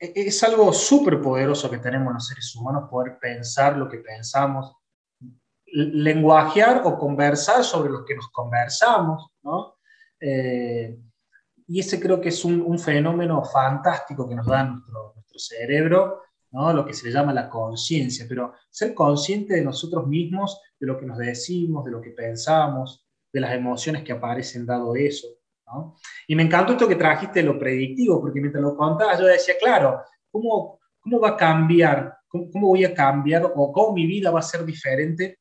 e, es algo súper poderoso que tenemos los seres humanos, poder pensar lo que pensamos, lenguajear o conversar sobre lo que nos conversamos, ¿no? Eh, y ese creo que es un, fenómeno fantástico que nos da nuestro, nuestro cerebro, ¿no? lo que se le llama la conciencia, pero ser consciente de nosotros mismos, de lo que nos decimos, de lo que pensamos, de las emociones que aparecen dado eso. ¿no? Y me encantó esto que trajiste, lo predictivo, porque mientras lo contabas yo decía, claro, ¿cómo, cómo va a cambiar? ¿Cómo, ¿Cómo, voy a cambiar o cómo mi vida va a ser diferente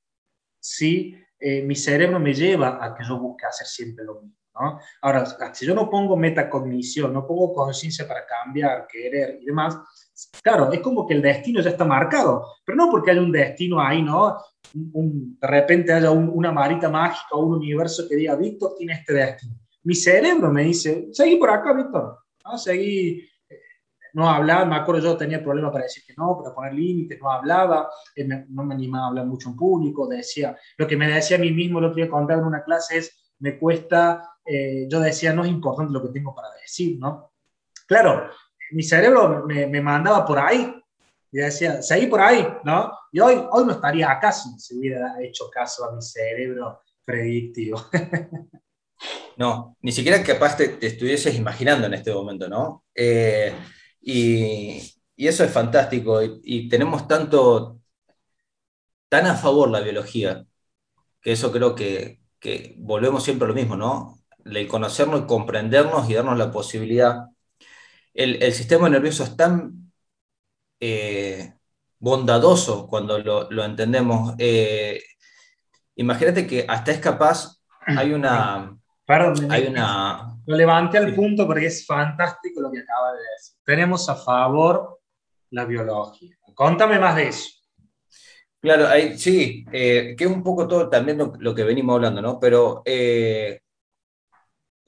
si eh, mi cerebro me lleva a que yo busque hacer siempre lo mismo? Ahora, si yo no pongo metacognición, no pongo conciencia para cambiar, querer y demás, claro, es como que el destino ya está marcado, pero no porque haya un destino ahí, ¿no? de repente haya una marita mágica o un universo que diga, Víctor tiene este destino. Mi cerebro me dice, seguí por acá, Víctor, ¿no? Seguí, eh, no hablaba, me acuerdo yo tenía problemas para decir que no, para poner límites, no hablaba, eh, no me animaba a hablar mucho en público, decía, lo que me decía a mí mismo lo que contar en una clase es, me cuesta eh, yo decía, no es importante lo que tengo para decir, ¿no? Claro, mi cerebro me, me mandaba por ahí y decía, seguí por ahí, ¿no? Y hoy, hoy no estaría acá si se hubiera hecho caso a mi cerebro predictivo. No, ni siquiera capaz te, estuvieses imaginando en este momento, ¿no? Eh, y, y, eso es fantástico. Y, y, tenemos tanto, tan a favor la biología, que eso creo que, que volvemos siempre a lo mismo, ¿no? El conocernos y comprendernos y darnos la posibilidad. El, sistema nervioso es tan eh, bondadoso cuando lo, entendemos. Eh, imagínate que hasta es capaz, hay una... Perdón, hay una... Lo levanté al punto porque es fantástico lo que acaba de decir. Tenemos a favor la biología. Contame más de eso. Claro, sí, eh, que es un poco todo también lo, que venimos hablando, ¿no? Pero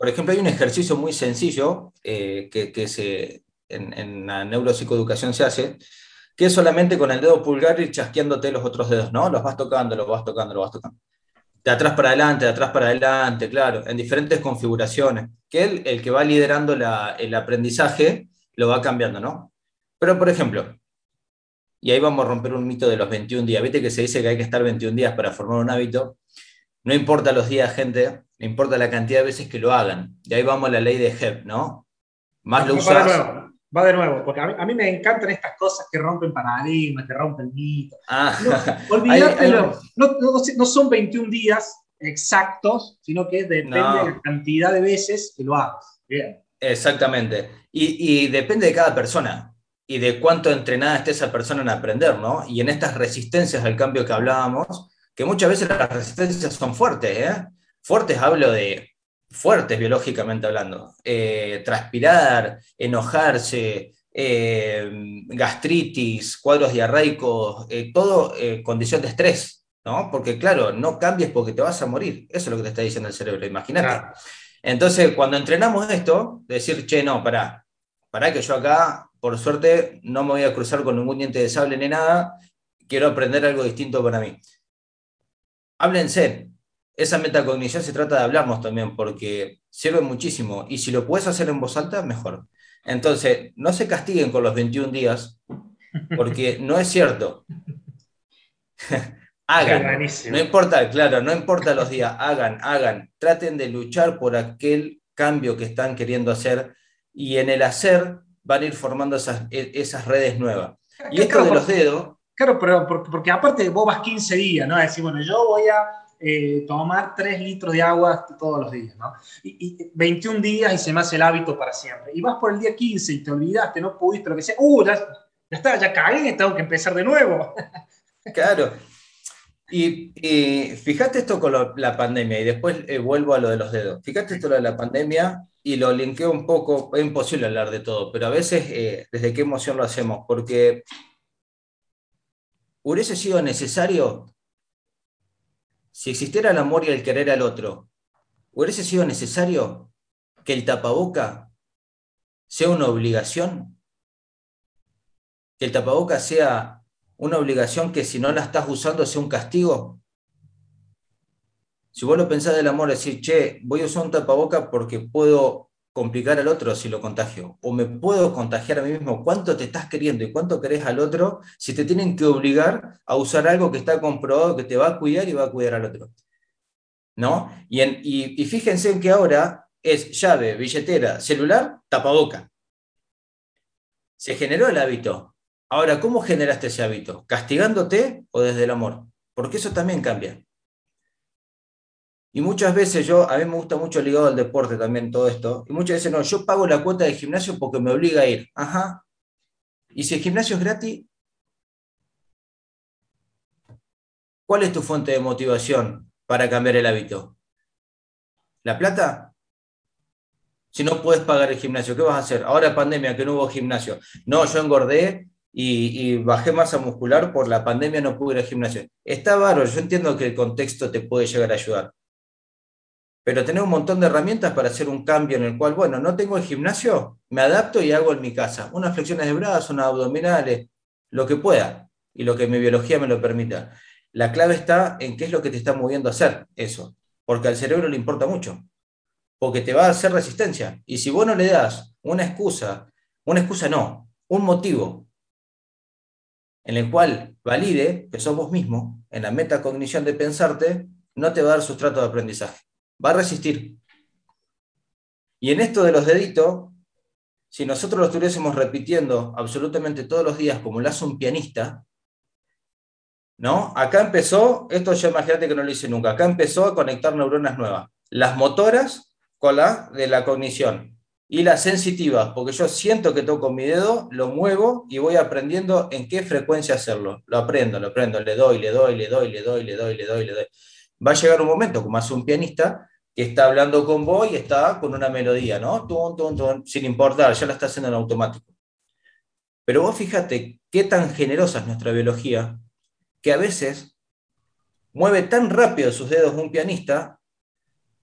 por ejemplo, hay un ejercicio muy sencillo eh, que, se, en, la neuropsicoeducación se hace, que es solamente con el dedo pulgar y chasqueándote los otros dedos, ¿no? Los vas tocando, los vas tocando, los vas tocando. De atrás para adelante, de atrás para adelante, claro, en diferentes configuraciones. Que el que va liderando el aprendizaje, lo va cambiando, ¿no? Pero, por ejemplo, y ahí vamos a romper un mito de los 21 días. Viste que se dice que hay que estar 21 días para formar un hábito. No importa los días, gente, no importa la cantidad de veces que lo hagan. Y ahí vamos a la ley de Hebb, ¿no? Más lo usas. Va de nuevo, va de nuevo porque a mí, me encantan estas cosas que rompen paradigmas, que rompen mitos. Ah, no, no, son 21 días exactos, sino que depende de la cantidad de veces que lo hagas. Bien. Exactamente. Y, y depende de cada persona y de cuánto entrenada esté esa persona en aprender, ¿no? Y en estas resistencias al cambio que hablábamos, que muchas veces las resistencias son fuertes, ¿eh? Fuertes hablo de fuertes biológicamente hablando. Eh, transpirar, enojarse, eh, gastritis, cuadros diarreicos, eh, todo condición de estrés, ¿no? Porque claro, no cambies porque te vas a morir. Eso es lo que te está diciendo el cerebro, imagínate. Entonces, cuando entrenamos esto, decir, che, no, pará, pará que yo acá, por suerte, no me voy a cruzar con ningún diente de sable ni nada, quiero aprender algo distinto para mí. Háblense, esa metacognición se trata de hablarnos también, porque sirve muchísimo. Y si lo puedes hacer en voz alta, mejor. Entonces, no se castiguen con los 21 días, porque no es cierto. hagan. No importa, claro, no importa los días, hagan, hagan. Traten de luchar por aquel cambio que están queriendo hacer y en el hacer van a ir formando esas, e, esas redes nuevas. Y esto de los dedos. Claro, pero porque, aparte vos vas 15 días, ¿no? Decir, bueno, yo voy a eh, tomar 3 litros de agua todos los días, ¿no? Y, 21 días y se me hace el hábito para siempre. Y vas por el día 15 y te olvidaste, no pudiste, lo que sea, ¡uh! Ya, está, ya caí, tengo que empezar de nuevo. Claro. Y, fíjate esto con la pandemia, y después eh, vuelvo a lo de los dedos. Fíjate esto de la pandemia y lo linkeo un poco, es imposible hablar de todo, pero a veces, eh, ¿desde qué emoción lo hacemos? Porque ¿hubiese sido necesario, si existiera el amor y el querer al otro, hubiese sido necesario que el tapaboca sea una obligación? ¿Que el tapaboca sea una obligación que si no la estás usando sea un castigo? Si vos lo pensás del amor, decir, che, voy a usar un tapaboca porque puedo complicar al otro si lo contagio, o me puedo contagiar a mí mismo, cuánto te estás queriendo y cuánto querés al otro, si te tienen que obligar a usar algo que está comprobado que te va a cuidar y va a cuidar al otro. ¿No? Y, y fíjense en que ahora es llave, billetera, celular, tapaboca. Se generó el hábito. Ahora, ¿cómo generaste ese hábito? ¿Castigándote o desde el amor? Porque eso también cambia. Y muchas veces yo, a mí me gusta mucho ligado al deporte también todo esto, y muchas veces no, yo pago la cuota de gimnasio porque me obliga a ir. Ajá. Y si el gimnasio es gratis, ¿cuál es tu fuente de motivación para cambiar el hábito? ¿La plata? Si no puedes pagar el gimnasio, ¿qué vas a hacer? Ahora pandemia, que no hubo gimnasio. No, yo engordé y, y, bajé masa muscular por la pandemia, no pude ir al gimnasio. Está bárbaro, yo entiendo que el contexto te puede llegar a ayudar pero tener un montón de herramientas para hacer un cambio en el cual, bueno, no tengo el gimnasio, me adapto y hago en mi casa. Unas flexiones de brazos, unas abdominales, lo que pueda y lo que mi biología me lo permita. La clave está en qué es lo que te está moviendo a hacer eso, porque al cerebro le importa mucho, porque te va a hacer resistencia. Y si vos no le das una excusa, una excusa no, un motivo en el cual valide que sos vos mismo, en la metacognición de pensarte, no te va a dar sustrato de aprendizaje va a resistir. Y en esto de los deditos, si nosotros lo estuviésemos repitiendo absolutamente todos los días como lo hace un pianista, ¿no? Acá empezó, esto ya imagínate que no lo hice nunca, acá empezó a conectar neuronas nuevas, las motoras con las de la cognición y las sensitivas, porque yo siento que toco mi dedo, lo muevo y voy aprendiendo en qué frecuencia hacerlo. Lo aprendo, lo aprendo, le doy, le doy, le doy, le doy, le doy, le doy, le doy. Va a llegar un momento, como hace un pianista, que está hablando con vos y está con una melodía, ¿no? sin importar, ya la está haciendo en automático. Pero vos fíjate qué tan generosa es nuestra biología, que a veces mueve tan rápido sus dedos un pianista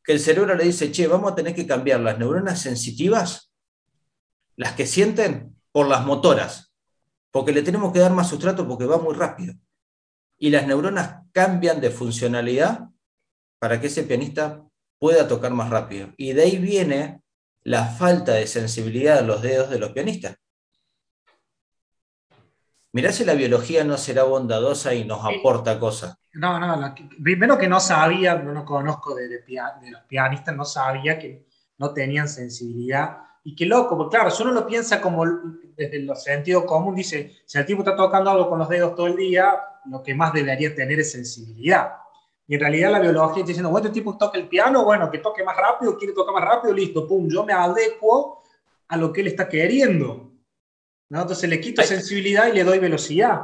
que el cerebro le dice, che, vamos a tener que cambiar las neuronas sensitivas, las que sienten, por las motoras, porque le tenemos que dar más sustrato porque va muy rápido. Y las neuronas cambian de funcionalidad para que ese pianista pueda tocar más rápido. Y de ahí viene la falta de sensibilidad de los dedos de los pianistas. Mirá si la biología no será bondadosa y nos aporta cosas. No, no, primero que no sabía, no conozco de, de, los pianistas, no sabía que no tenían sensibilidad. Y qué loco, porque claro, si uno lo piensa como desde el sentido común, dice, si el tipo está tocando algo con los dedos todo el día, lo que más debería tener es sensibilidad. Y en realidad la biología está diciendo, bueno, este tipo toca el piano, bueno, que toque más rápido, quiere tocar más rápido, listo, pum, yo me adecuo a lo que él está queriendo. ¿no? Entonces le quito sensibilidad y le doy velocidad.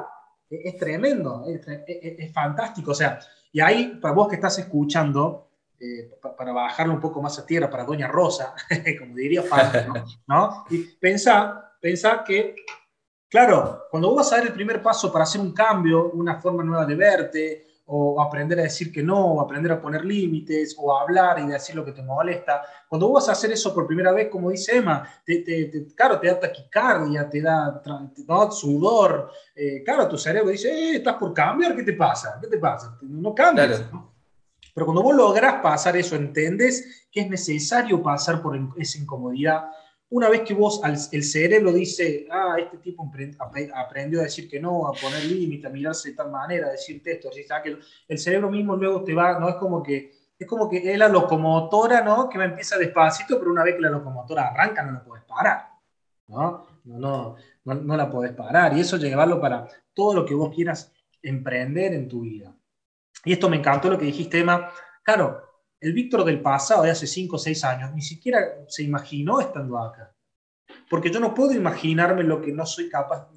Es, tremendo, es, fantástico. O sea, y ahí, para vos que estás escuchando, eh, para bajarlo un poco más a tierra, para Doña Rosa, como diría Fabio, ¿no? ¿no? Y pensá, pensá que, claro, cuando vos vas a dar el primer paso para hacer un cambio, una forma nueva de verte, o aprender a decir que no, o aprender a poner límites, o a hablar y decir lo que te molesta. Cuando vos vas a hacer eso por primera vez, como dice Emma, te, te, claro, te da taquicardia, te da, sudor, eh, claro, tu cerebro dice, eh, estás por cambiar, ¿qué te pasa? ¿Qué te pasa? No cambias. Pero cuando vos lográs pasar eso, entendés que es necesario pasar por esa incomodidad, una vez que vos, el cerebro dice, ah, este tipo aprendió a decir que no, a poner límite, a mirarse de tal manera, a decirte esto, así, aquello, el cerebro mismo luego te va, no es como que, es como que es la locomotora, ¿no? Que me empieza despacito, pero una vez que la locomotora arranca no la puedes parar, ¿no? No, no, no, la podés parar. Y eso llevarlo para todo lo que vos quieras emprender en tu vida. Y esto me encantó lo que dijiste, Emma. Claro, el Víctor del pasado, de hace 5 o 6 años, ni siquiera se imaginó estando acá. Porque yo no puedo imaginarme lo que no soy capaz,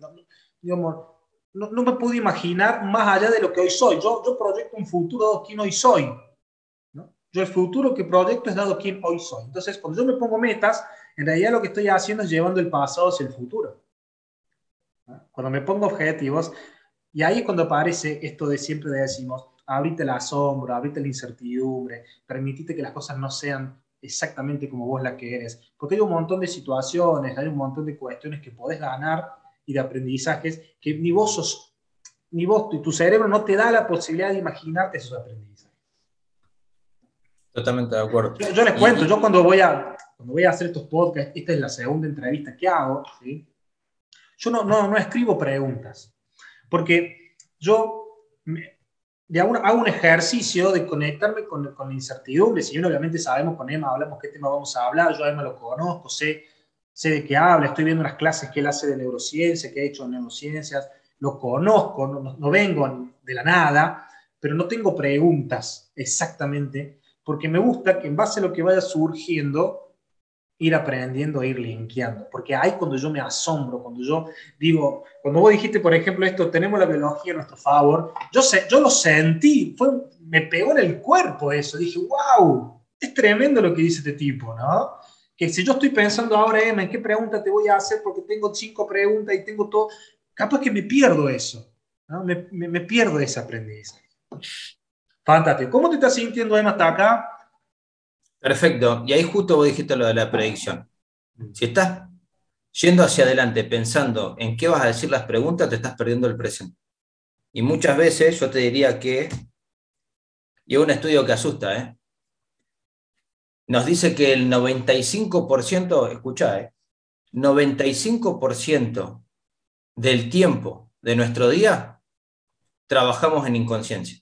no, no, me puedo imaginar más allá de lo que hoy soy. Yo, yo proyecto un futuro dado quien hoy soy. ¿no? Yo el futuro que proyecto es dado quien hoy soy. Entonces, cuando yo me pongo metas, en realidad lo que estoy haciendo es llevando el pasado hacia el futuro. Cuando me pongo objetivos, Y ahí es cuando aparece esto de siempre decimos, abrite el asombro, abrite la incertidumbre, permitite que las cosas no sean exactamente como vos la querés. Porque hay un montón de situaciones, hay un montón de cuestiones que podés ganar y de aprendizajes que ni vos sos, ni vos y tu cerebro no te da la posibilidad de imaginarte esos aprendizajes. Totalmente de acuerdo. Yo, les cuento, yo cuando voy, a, cuando voy a hacer estos podcasts, esta es la segunda entrevista que hago, ¿sí? yo no, no, no escribo preguntas, porque yo de hago un ejercicio de conectarme con, con la incertidumbre. Si bien obviamente sabemos con Emma, hablamos qué tema vamos a hablar, yo Emma lo conozco, sé, sé de qué habla, estoy viendo las clases que él hace de neurociencia, que ha hecho en neurociencias, lo conozco, no, no vengo de la nada, pero no tengo preguntas exactamente, porque me gusta que en base a lo que vaya surgiendo, ir aprendiendo, ir linkeando, porque ahí cuando yo me asombro, cuando yo digo, cuando vos dijiste, por ejemplo, esto, tenemos la biología a nuestro favor, yo, sé, yo lo sentí, fue, me pegó en el cuerpo eso, dije, wow, es tremendo lo que dice este tipo, ¿no? Que si yo estoy pensando ahora, Emma, ¿en qué pregunta te voy a hacer? Porque tengo cinco preguntas y tengo todo, capaz que me pierdo eso, ¿no? me, me, me pierdo ese aprendizaje. Fantástico. ¿Cómo te estás sintiendo, Emma, hasta acá? Perfecto. Y ahí justo vos dijiste lo de la predicción. Si estás yendo hacia adelante pensando en qué vas a decir las preguntas, te estás perdiendo el presente. Y muchas veces yo te diría que, y es un estudio que asusta, ¿eh? nos dice que el 95%, escucha, ¿eh? 95% del tiempo de nuestro día trabajamos en inconsciencia.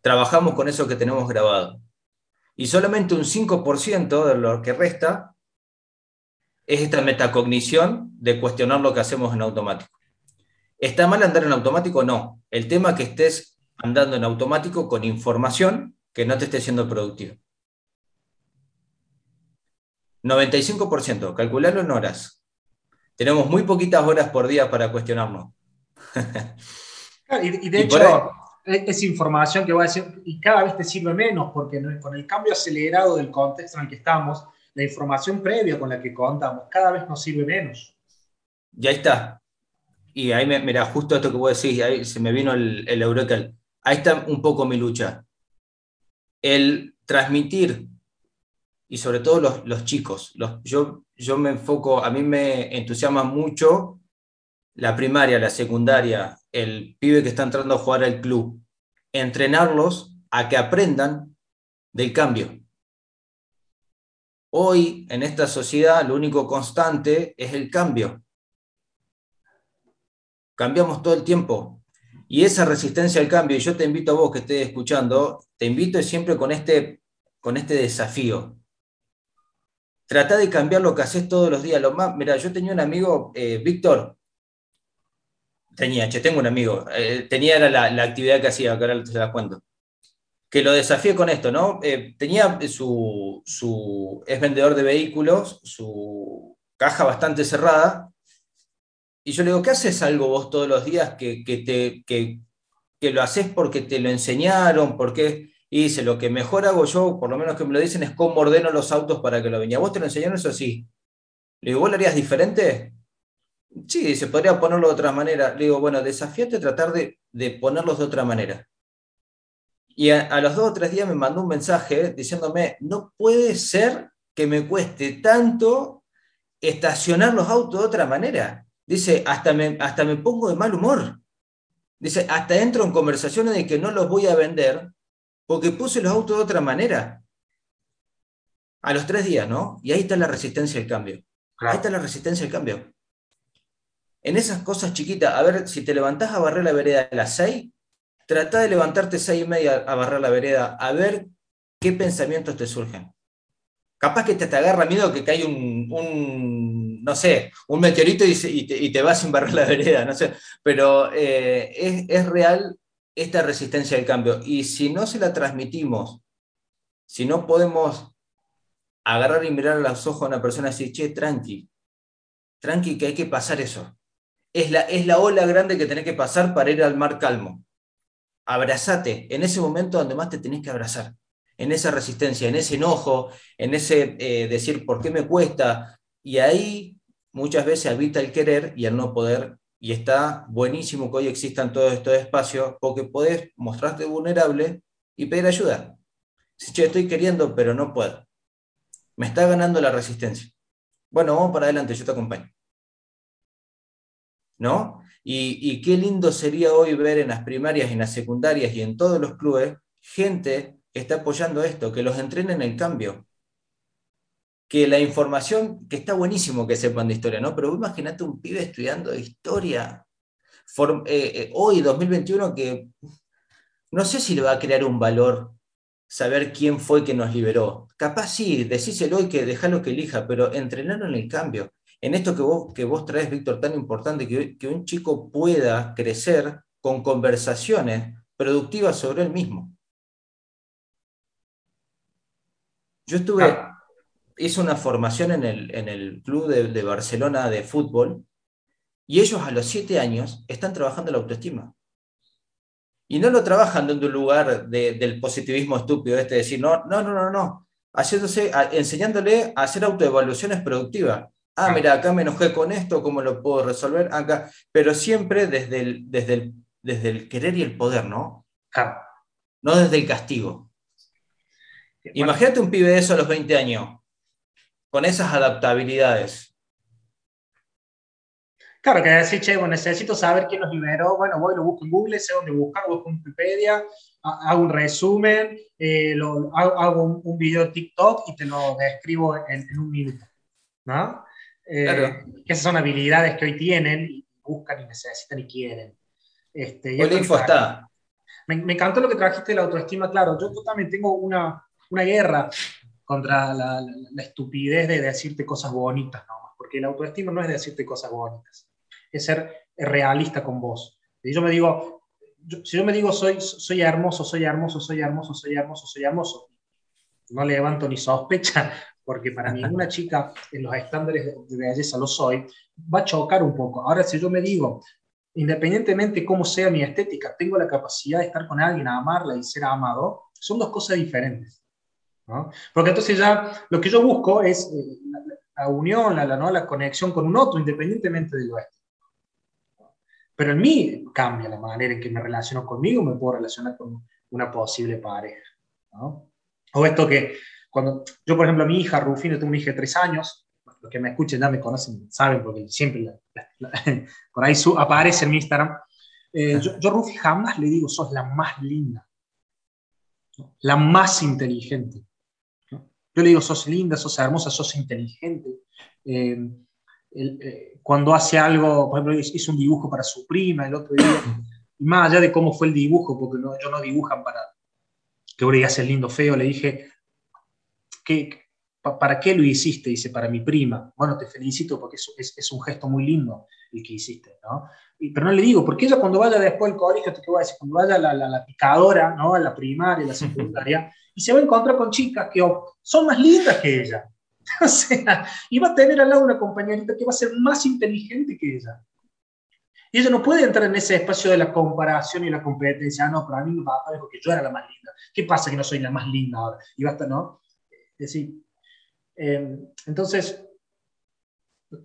Trabajamos con eso que tenemos grabado y solamente un 5% de lo que resta es esta metacognición de cuestionar lo que hacemos en automático. ¿Está mal andar en automático? No. El tema es que estés andando en automático con información que no te esté siendo productiva. 95%, calcularlo en horas. Tenemos muy poquitas horas por día para cuestionarnos. y, de hecho, es información que va a decir, y cada vez te sirve menos, porque con el cambio acelerado del contexto en el que estamos, la información previa con la que contamos cada vez nos sirve menos. Ya está. Y ahí, me, mira, justo esto que vos decís, ahí se me vino el, el. Ahí está un poco mi lucha. El transmitir, y sobre todo los, los chicos, los, yo, yo me enfoco, a mí me entusiasma mucho la primaria, la secundaria, el pibe que está entrando a jugar al club, entrenarlos a que aprendan del cambio. Hoy, en esta sociedad, lo único constante es el cambio. Cambiamos todo el tiempo. Y esa resistencia al cambio, y yo te invito a vos que estés escuchando, te invito siempre con este, con este desafío. Trata de cambiar lo que haces todos los días. Lo más, mira, yo tenía un amigo, eh, Víctor, Tenía, che, tengo un amigo. Eh, tenía era la, actividad que hacía, que ahora se la cuento. Que lo desafié con esto, ¿no? Eh, tenía su, su, es vendedor de vehículos, su caja bastante cerrada. Y yo le digo, ¿qué haces algo vos todos los días que, que te, que, que lo haces porque te lo enseñaron? Porque, y dice, lo que mejor hago yo, por lo menos que me lo dicen, es cómo ordeno los autos para que lo venga. ¿Vos te lo enseñaron eso así? Le digo, ¿vos lo harías diferente? Sí, se podría ponerlo de otra manera. Le digo, bueno, desafíate a tratar de, ponerlos de otra manera. Y a, los dos o tres días me mandó un mensaje diciéndome, no puede ser que me cueste tanto estacionar los autos de otra manera. Dice, hasta me, hasta me pongo de mal humor. Dice, hasta entro en conversaciones de que no los voy a vender porque puse los autos de otra manera. A los tres días, ¿no? Y ahí está la resistencia al cambio. Ahí está la resistencia al cambio en esas cosas chiquitas, a ver, si te levantás a barrer la vereda a las 6, trata de levantarte seis y media a barrer la vereda, a ver qué pensamientos te surgen. Capaz que te, agarra miedo que cae un, no sé, un meteorito y, te, vas sin barrer la vereda, no sé, pero eh, es, es real esta resistencia al cambio. Y si no se la transmitimos, si no podemos agarrar y mirar a los ojos a una persona y decir, che, tranqui, tranqui, que hay que pasar eso es la, es la ola grande que tenés que pasar para ir al mar calmo. Abrazate en ese momento donde más te tenés que abrazar, en esa resistencia, en ese enojo, en ese eh, decir, ¿por qué me cuesta? Y ahí muchas veces habita el querer y el no poder y está buenísimo que hoy existan todos estos espacios porque podés mostrarte vulnerable y pedir ayuda. Si yo estoy queriendo, pero no puedo. Me está ganando la resistencia. Bueno, vamos para adelante, yo te acompaño. ¿No? Y, qué lindo sería hoy ver en las primarias, en las secundarias y en todos los clubes gente que está apoyando esto, que los entrenen el cambio, que la información, que está buenísimo que sepan de historia, ¿no? Pero imagínate un pibe estudiando historia, eh, eh, hoy, 2021, que no sé si le va a crear un valor saber quién fue que nos liberó. Capaz sí, decíselo y que déjalo que elija, pero entrenarlo en el cambio. En esto que vos, que vos traes, Víctor, tan importante, que, que un chico pueda crecer con conversaciones productivas sobre él mismo. Yo estuve, hizo una formación en el, club de, Barcelona de fútbol y ellos a los siete años están trabajando la autoestima. Y no lo trabajan desde un lugar del positivismo estúpido, este decir, no, no, no, no, no, haciéndose, enseñándole a hacer autoevaluaciones productivas. Ah, mira, acá me enojé con esto, ¿cómo lo puedo resolver? Acá, pero siempre desde el, desde desde el querer y el poder, ¿no? No desde el castigo. Imagínate un pibe de eso a los 20 años con esas adaptabilidades. Claro, que decir, che, bueno, necesito saber quién los liberó, bueno, voy, lo busco en Google, sé dónde buscar, busco en Wikipedia, hago un resumen, eh, hago, un, video TikTok y te lo describo en, un minuto, ¿no? Eh, esas son habilidades que hoy tienen y buscan y necesitan y quieren. Este, y info está. Me, me, encantó lo que trajiste de la autoestima, claro, yo también tengo una, una guerra contra la, estupidez de decirte cosas bonitas, ¿no? porque la autoestima no es decirte cosas bonitas, es ser realista con vos. Si yo me digo, si yo me digo soy, soy hermoso, soy hermoso, soy hermoso, soy hermoso, soy hermoso, no levanto ni sospecha, porque para ninguna chica en los estándares de belleza lo soy, va a chocar un poco. Ahora, si yo me digo, independientemente cómo sea mi estética, tengo la capacidad de estar con alguien, amarla y ser amado, son dos cosas diferentes. Porque entonces ya lo que yo busco es eh, la, unión, la, ¿no? la conexión con un otro, independientemente de lo este. Pero en mí cambia la manera en que me relaciono conmigo, me puedo relacionar con una posible pareja. O esto que, cuando yo, por ejemplo, mi hija Rufino, tengo una hija de tres años, los que me escuchen ya me conocen, saben, porque siempre por ahí aparece en mi Instagram. Eh, yo, yo, Rufi, jamás le digo, sos la más linda, la más inteligente, yo le digo, sos linda, sos hermosa, sos inteligente. Eh, eh, cuando hace algo, por ejemplo, hizo un dibujo para su prima el otro día, y más allá de cómo fue el dibujo, porque no, ellos no dibujan para que vos le lindo feo, le dije, ¿qué, ¿para qué lo hiciste? Dice, para mi prima. Bueno, te felicito porque es, es, un gesto muy lindo el que hiciste, ¿no? pero no le digo, porque ella cuando vaya después al colegio, te voy a decir, cuando vaya a la, la, picadora, ¿no? A la primaria, a la secundaria, y se va a encontrar con chicas que son más lindas que ella. O sea, y va a tener al lado una compañerita que va a ser más inteligente que ella. Y ella no puede entrar en ese espacio de la comparación y la competencia. Ah, no, pero a mí me va a porque yo era la más linda. ¿Qué pasa que no soy la más linda ahora? Y basta, ¿no? Decir, eh, entonces,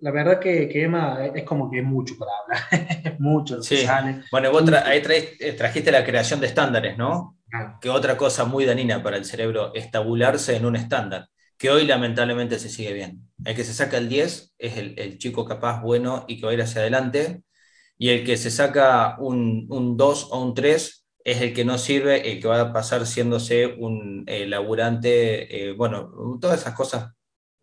la verdad que, que, Emma es como que es mucho para hablar. mucho lo que sale. Bueno, vos ahí eh, trajiste la creación de estándares, ¿no? que otra cosa muy danina para el cerebro es tabularse en un estándar, que hoy lamentablemente se sigue bien. El que se saca el 10 es el, chico capaz, bueno y que va a ir hacia adelante, y el que se saca un, 2 o un 3 es el que no sirve, el que va a pasar siéndose un eh, laburante, eh, bueno, todas esas cosas,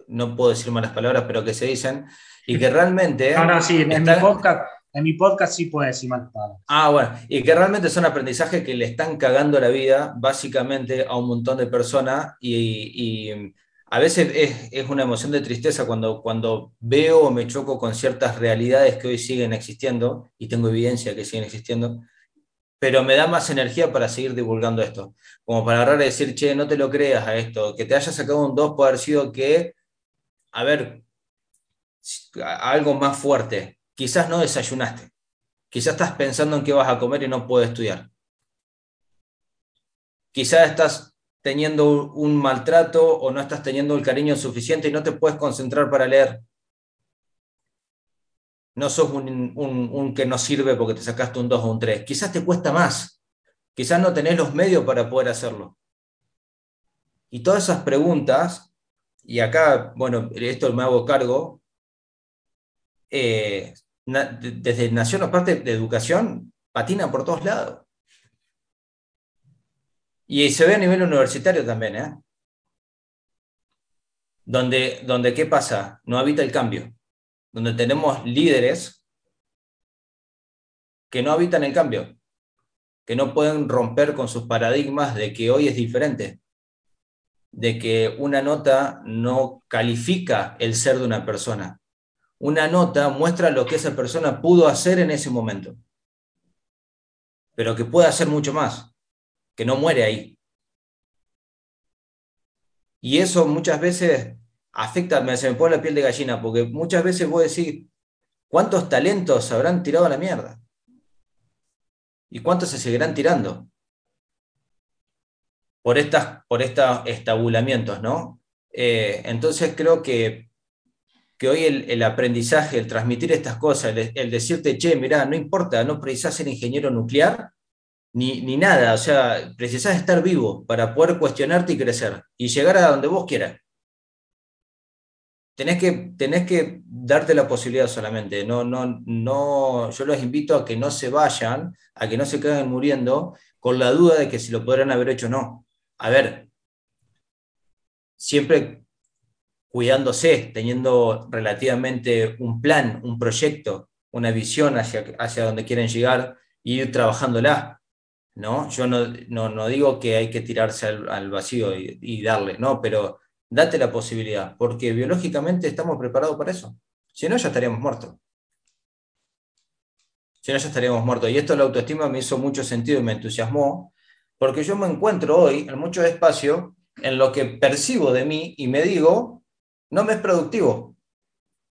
no puedo decir malas palabras, pero que se dicen, y que realmente... No, no, sí, en mi podcast en mi podcast sí puede decir mal Ah, bueno, y que realmente son aprendizajes que le están cagando la vida básicamente a un montón de personas y, a veces es, una emoción de tristeza cuando, cuando veo o me choco con ciertas realidades que hoy siguen existiendo y tengo evidencia que siguen existiendo, pero me da más energía para seguir divulgando esto, como para agarrar y decir, che, no te lo creas a esto, que te haya sacado un 2 puede haber sido que, a ver, algo más fuerte, quizás no desayunaste, quizás estás pensando en qué vas a comer y no puedes estudiar. Quizás estás teniendo un maltrato o no estás teniendo el cariño suficiente y no te puedes concentrar para leer. No sos un, que no sirve porque te sacaste un 2 o un 3. Quizás te cuesta más. Quizás no tenés los medios para poder hacerlo. Y todas esas preguntas, y acá, bueno, esto me hago cargo, eh, desde Nación o parte de educación, patina por todos lados. Y se ve a nivel universitario también, ¿eh? Donde, donde, ¿qué pasa? No habita el cambio. Donde tenemos líderes que no habitan el cambio, que no pueden romper con sus paradigmas de que hoy es diferente, de que una nota no califica el ser de una persona. Una nota muestra lo que esa persona pudo hacer en ese momento, pero que puede hacer mucho más que no muere ahí. Y eso muchas veces afecta, me, se me pone la piel de gallina, porque muchas veces vos decís, ¿cuántos talentos habrán tirado a la mierda? ¿Y cuántos se seguirán tirando? Por, estas, por estos estabulamientos, ¿no? Eh, entonces creo que, que hoy el, aprendizaje, el transmitir estas cosas, el, el decirte, che, mirá, no importa, no precisás ser ingeniero nuclear, ni, nada. O sea, precisás estar vivo para poder cuestionarte y crecer y llegar a donde vos quieras. Tenés que, tenés que darte la posibilidad solamente. No, no, no, yo los invito a que no se vayan, a que no se queden muriendo con la duda de que si lo podrán haber hecho o no. A ver, siempre cuidándose, teniendo relativamente un plan, un proyecto, una visión hacia, hacia donde quieren llegar y ir trabajándola. ¿no? Yo no, digo que hay que tirarse al, vacío y, darle, ¿no? Pero date la posibilidad, porque biológicamente estamos preparados para eso. Si no, ya estaríamos muertos. Si no, ya estaríamos muertos. Y esto de la autoestima me hizo mucho sentido y me entusiasmó, porque yo me encuentro hoy en mucho espacio en lo que percibo de mí y me digo, no me es productivo.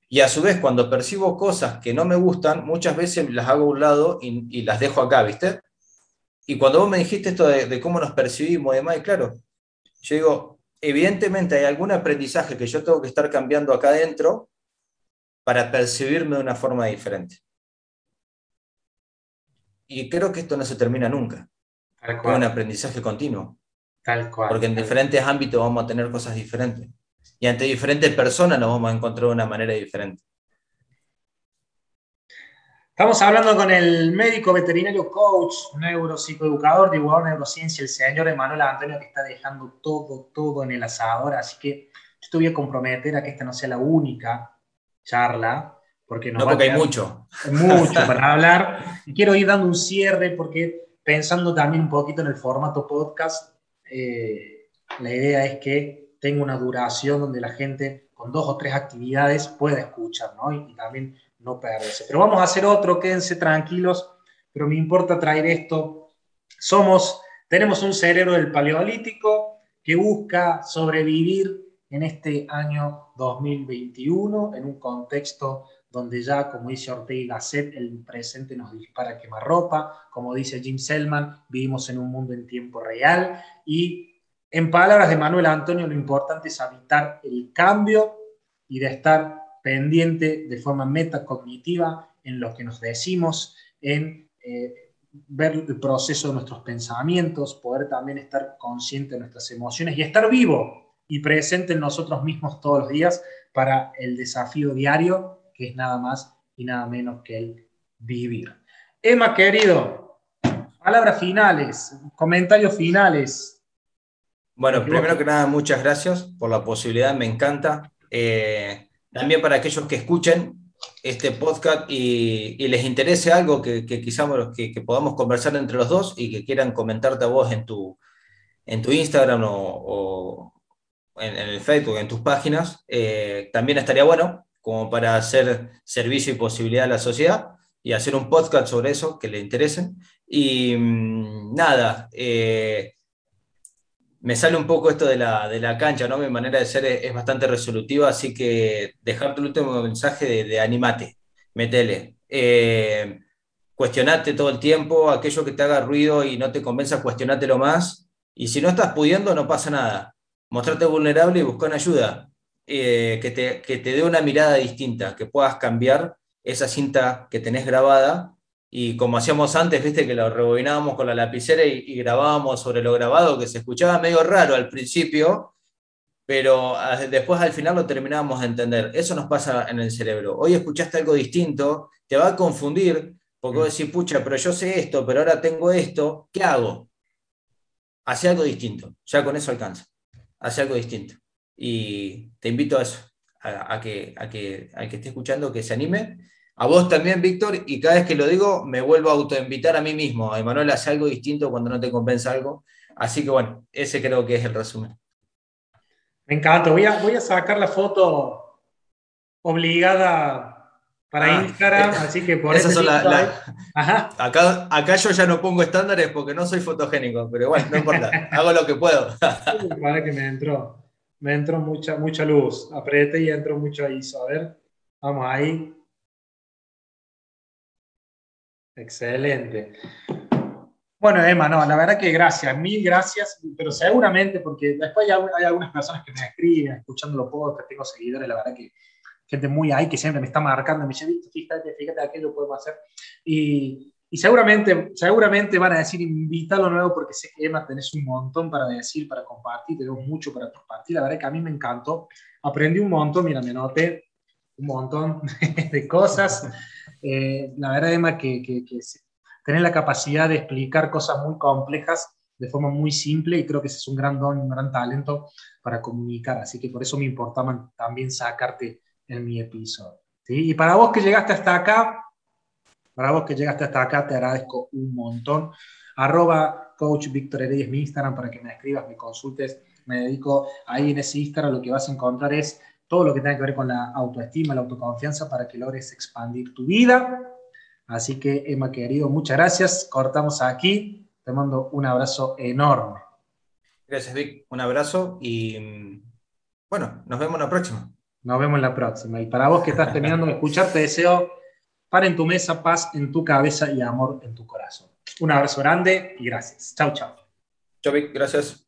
Y a su vez, cuando percibo cosas que no me gustan, muchas veces las hago a un lado y, y las dejo acá, ¿viste? Y cuando vos me dijiste esto de, cómo nos percibimos y demás, claro, yo digo, evidentemente hay algún aprendizaje que yo tengo que estar cambiando acá adentro para percibirme de una forma diferente. Y creo que esto no se termina nunca. Es un aprendizaje continuo. Tal cual. Porque en diferentes ámbitos vamos a tener cosas diferentes. Y ante diferentes personas nos vamos a encontrar de una manera diferente. Estamos hablando con el médico veterinario coach, neuropsicoeducador, divulgador de neurociencia, el señor Emanuel Antonio, que está dejando todo, todo en el asador. Así que yo te voy a comprometer a que esta no sea la única charla, porque no, porque hay mucho. Mucho para hablar. Y quiero ir dando un cierre, porque pensando también un poquito en el formato podcast, eh, la idea es que tenga una duración donde la gente con dos o tres actividades pueda escuchar, ¿no? y también no perderse. Pero vamos a hacer otro, quédense tranquilos, pero me importa traer esto. Somos, tenemos un cerebro del paleolítico que busca sobrevivir en este año 2021, en un contexto donde ya, como dice Ortega y el presente nos dispara quemarropa, como dice Jim Selman, vivimos en un mundo en tiempo real y en palabras de Manuel Antonio, lo importante es habitar el cambio y de estar pendiente de forma metacognitiva en lo que nos decimos, en eh, ver el proceso de nuestros pensamientos, poder también estar consciente de nuestras emociones y estar vivo y presente en nosotros mismos todos los días para el desafío diario, que es nada más y nada menos que el vivir. Emma, querido, palabras finales, comentarios finales. Bueno, primero que nada, muchas gracias por la posibilidad, me encanta. Eh, también para aquellos que escuchen este podcast y, les interese algo que, que quizás que, podamos conversar entre los dos y que quieran comentarte a vos en tu, en tu Instagram o, en, el Facebook, en tus páginas, eh, también estaría bueno como para hacer servicio y posibilidad a la sociedad y hacer un podcast sobre eso que le interesen. Y mm, nada, eh, me sale un poco esto de la, de la cancha, ¿no? Mi manera de ser es, bastante resolutiva, así que dejarte el último mensaje de, animate, metele. Eh, cuestionate todo el tiempo, aquello que te haga ruido y no te convenza, cuestionátelo más. Y si no estás pudiendo, no pasa nada. Mostrate vulnerable y busca ayuda eh, que, te, que te dé una mirada distinta, que puedas cambiar esa cinta que tenés grabada y como hacíamos antes, viste que lo rebobinábamos con la lapicera y, grabábamos sobre lo grabado, que se escuchaba medio raro al principio, pero ah, después al final lo terminábamos de entender. Eso nos pasa en el cerebro. Hoy escuchaste algo distinto, te va a confundir, porque vos decís, pucha, pero yo sé esto, pero ahora tengo esto, ¿qué hago? Hace algo distinto, ya con eso alcanza. Hace algo distinto. Y te invito a eso, a, que, a, que, a que esté escuchando, que se anime a vos también, Víctor, y cada vez que lo digo, me vuelvo a autoinvitar a mí mismo. Emanuel hace algo distinto cuando no te compensa algo. Así que bueno, ese creo que es el resumen. Me encanta. Voy a, voy a sacar la foto obligada para ah, Instagram, eh, así que por eso. Son acá, acá yo ya no pongo estándares porque no soy fotogénico, pero bueno, no importa, hago lo que puedo. Para que me entró, me entró mucha, mucha luz. Apreté y entró mucho ISO. A ver, vamos ahí. Excelente. Bueno, Emma, no, la verdad que gracias, mil gracias, pero seguramente, porque después hay, algunas personas que me escriben, escuchando los podcasts, tengo seguidores, la verdad que gente muy ahí que siempre me está marcando, me dice, fíjate, fíjate, aquello podemos hacer. Y, y, seguramente, seguramente van a decir, invítalo nuevo, porque sé que Emma tenés un montón para decir, para compartir, tenemos mucho para compartir. La verdad que a mí me encantó, aprendí un montón, mira, me noté un montón de cosas. Eh, la verdad, Emma, que, que, que tener la capacidad de explicar cosas muy complejas de forma muy simple y creo que ese es un gran don, un gran talento para comunicar. Así que por eso me importaba también sacarte en mi episodio. Y para vos que llegaste hasta acá, para vos que llegaste hasta acá, te agradezco un montón. Arroba Coach Víctor Heredia es mi Instagram para que me escribas, me consultes. Me dedico ahí en ese Instagram, lo que vas a encontrar es todo lo que tenga que ver con la autoestima, la autoconfianza para que logres expandir tu vida. Así que, Emma, querido, muchas gracias. Cortamos aquí. Te mando un abrazo enorme. Gracias, Vic. Un abrazo y bueno, nos vemos la próxima. Nos vemos la próxima. Y para vos que estás terminando de escuchar, te deseo paz en tu mesa, paz en tu cabeza y amor en tu corazón. Un abrazo grande y gracias. Chau, chau. Chau, Vic. Gracias.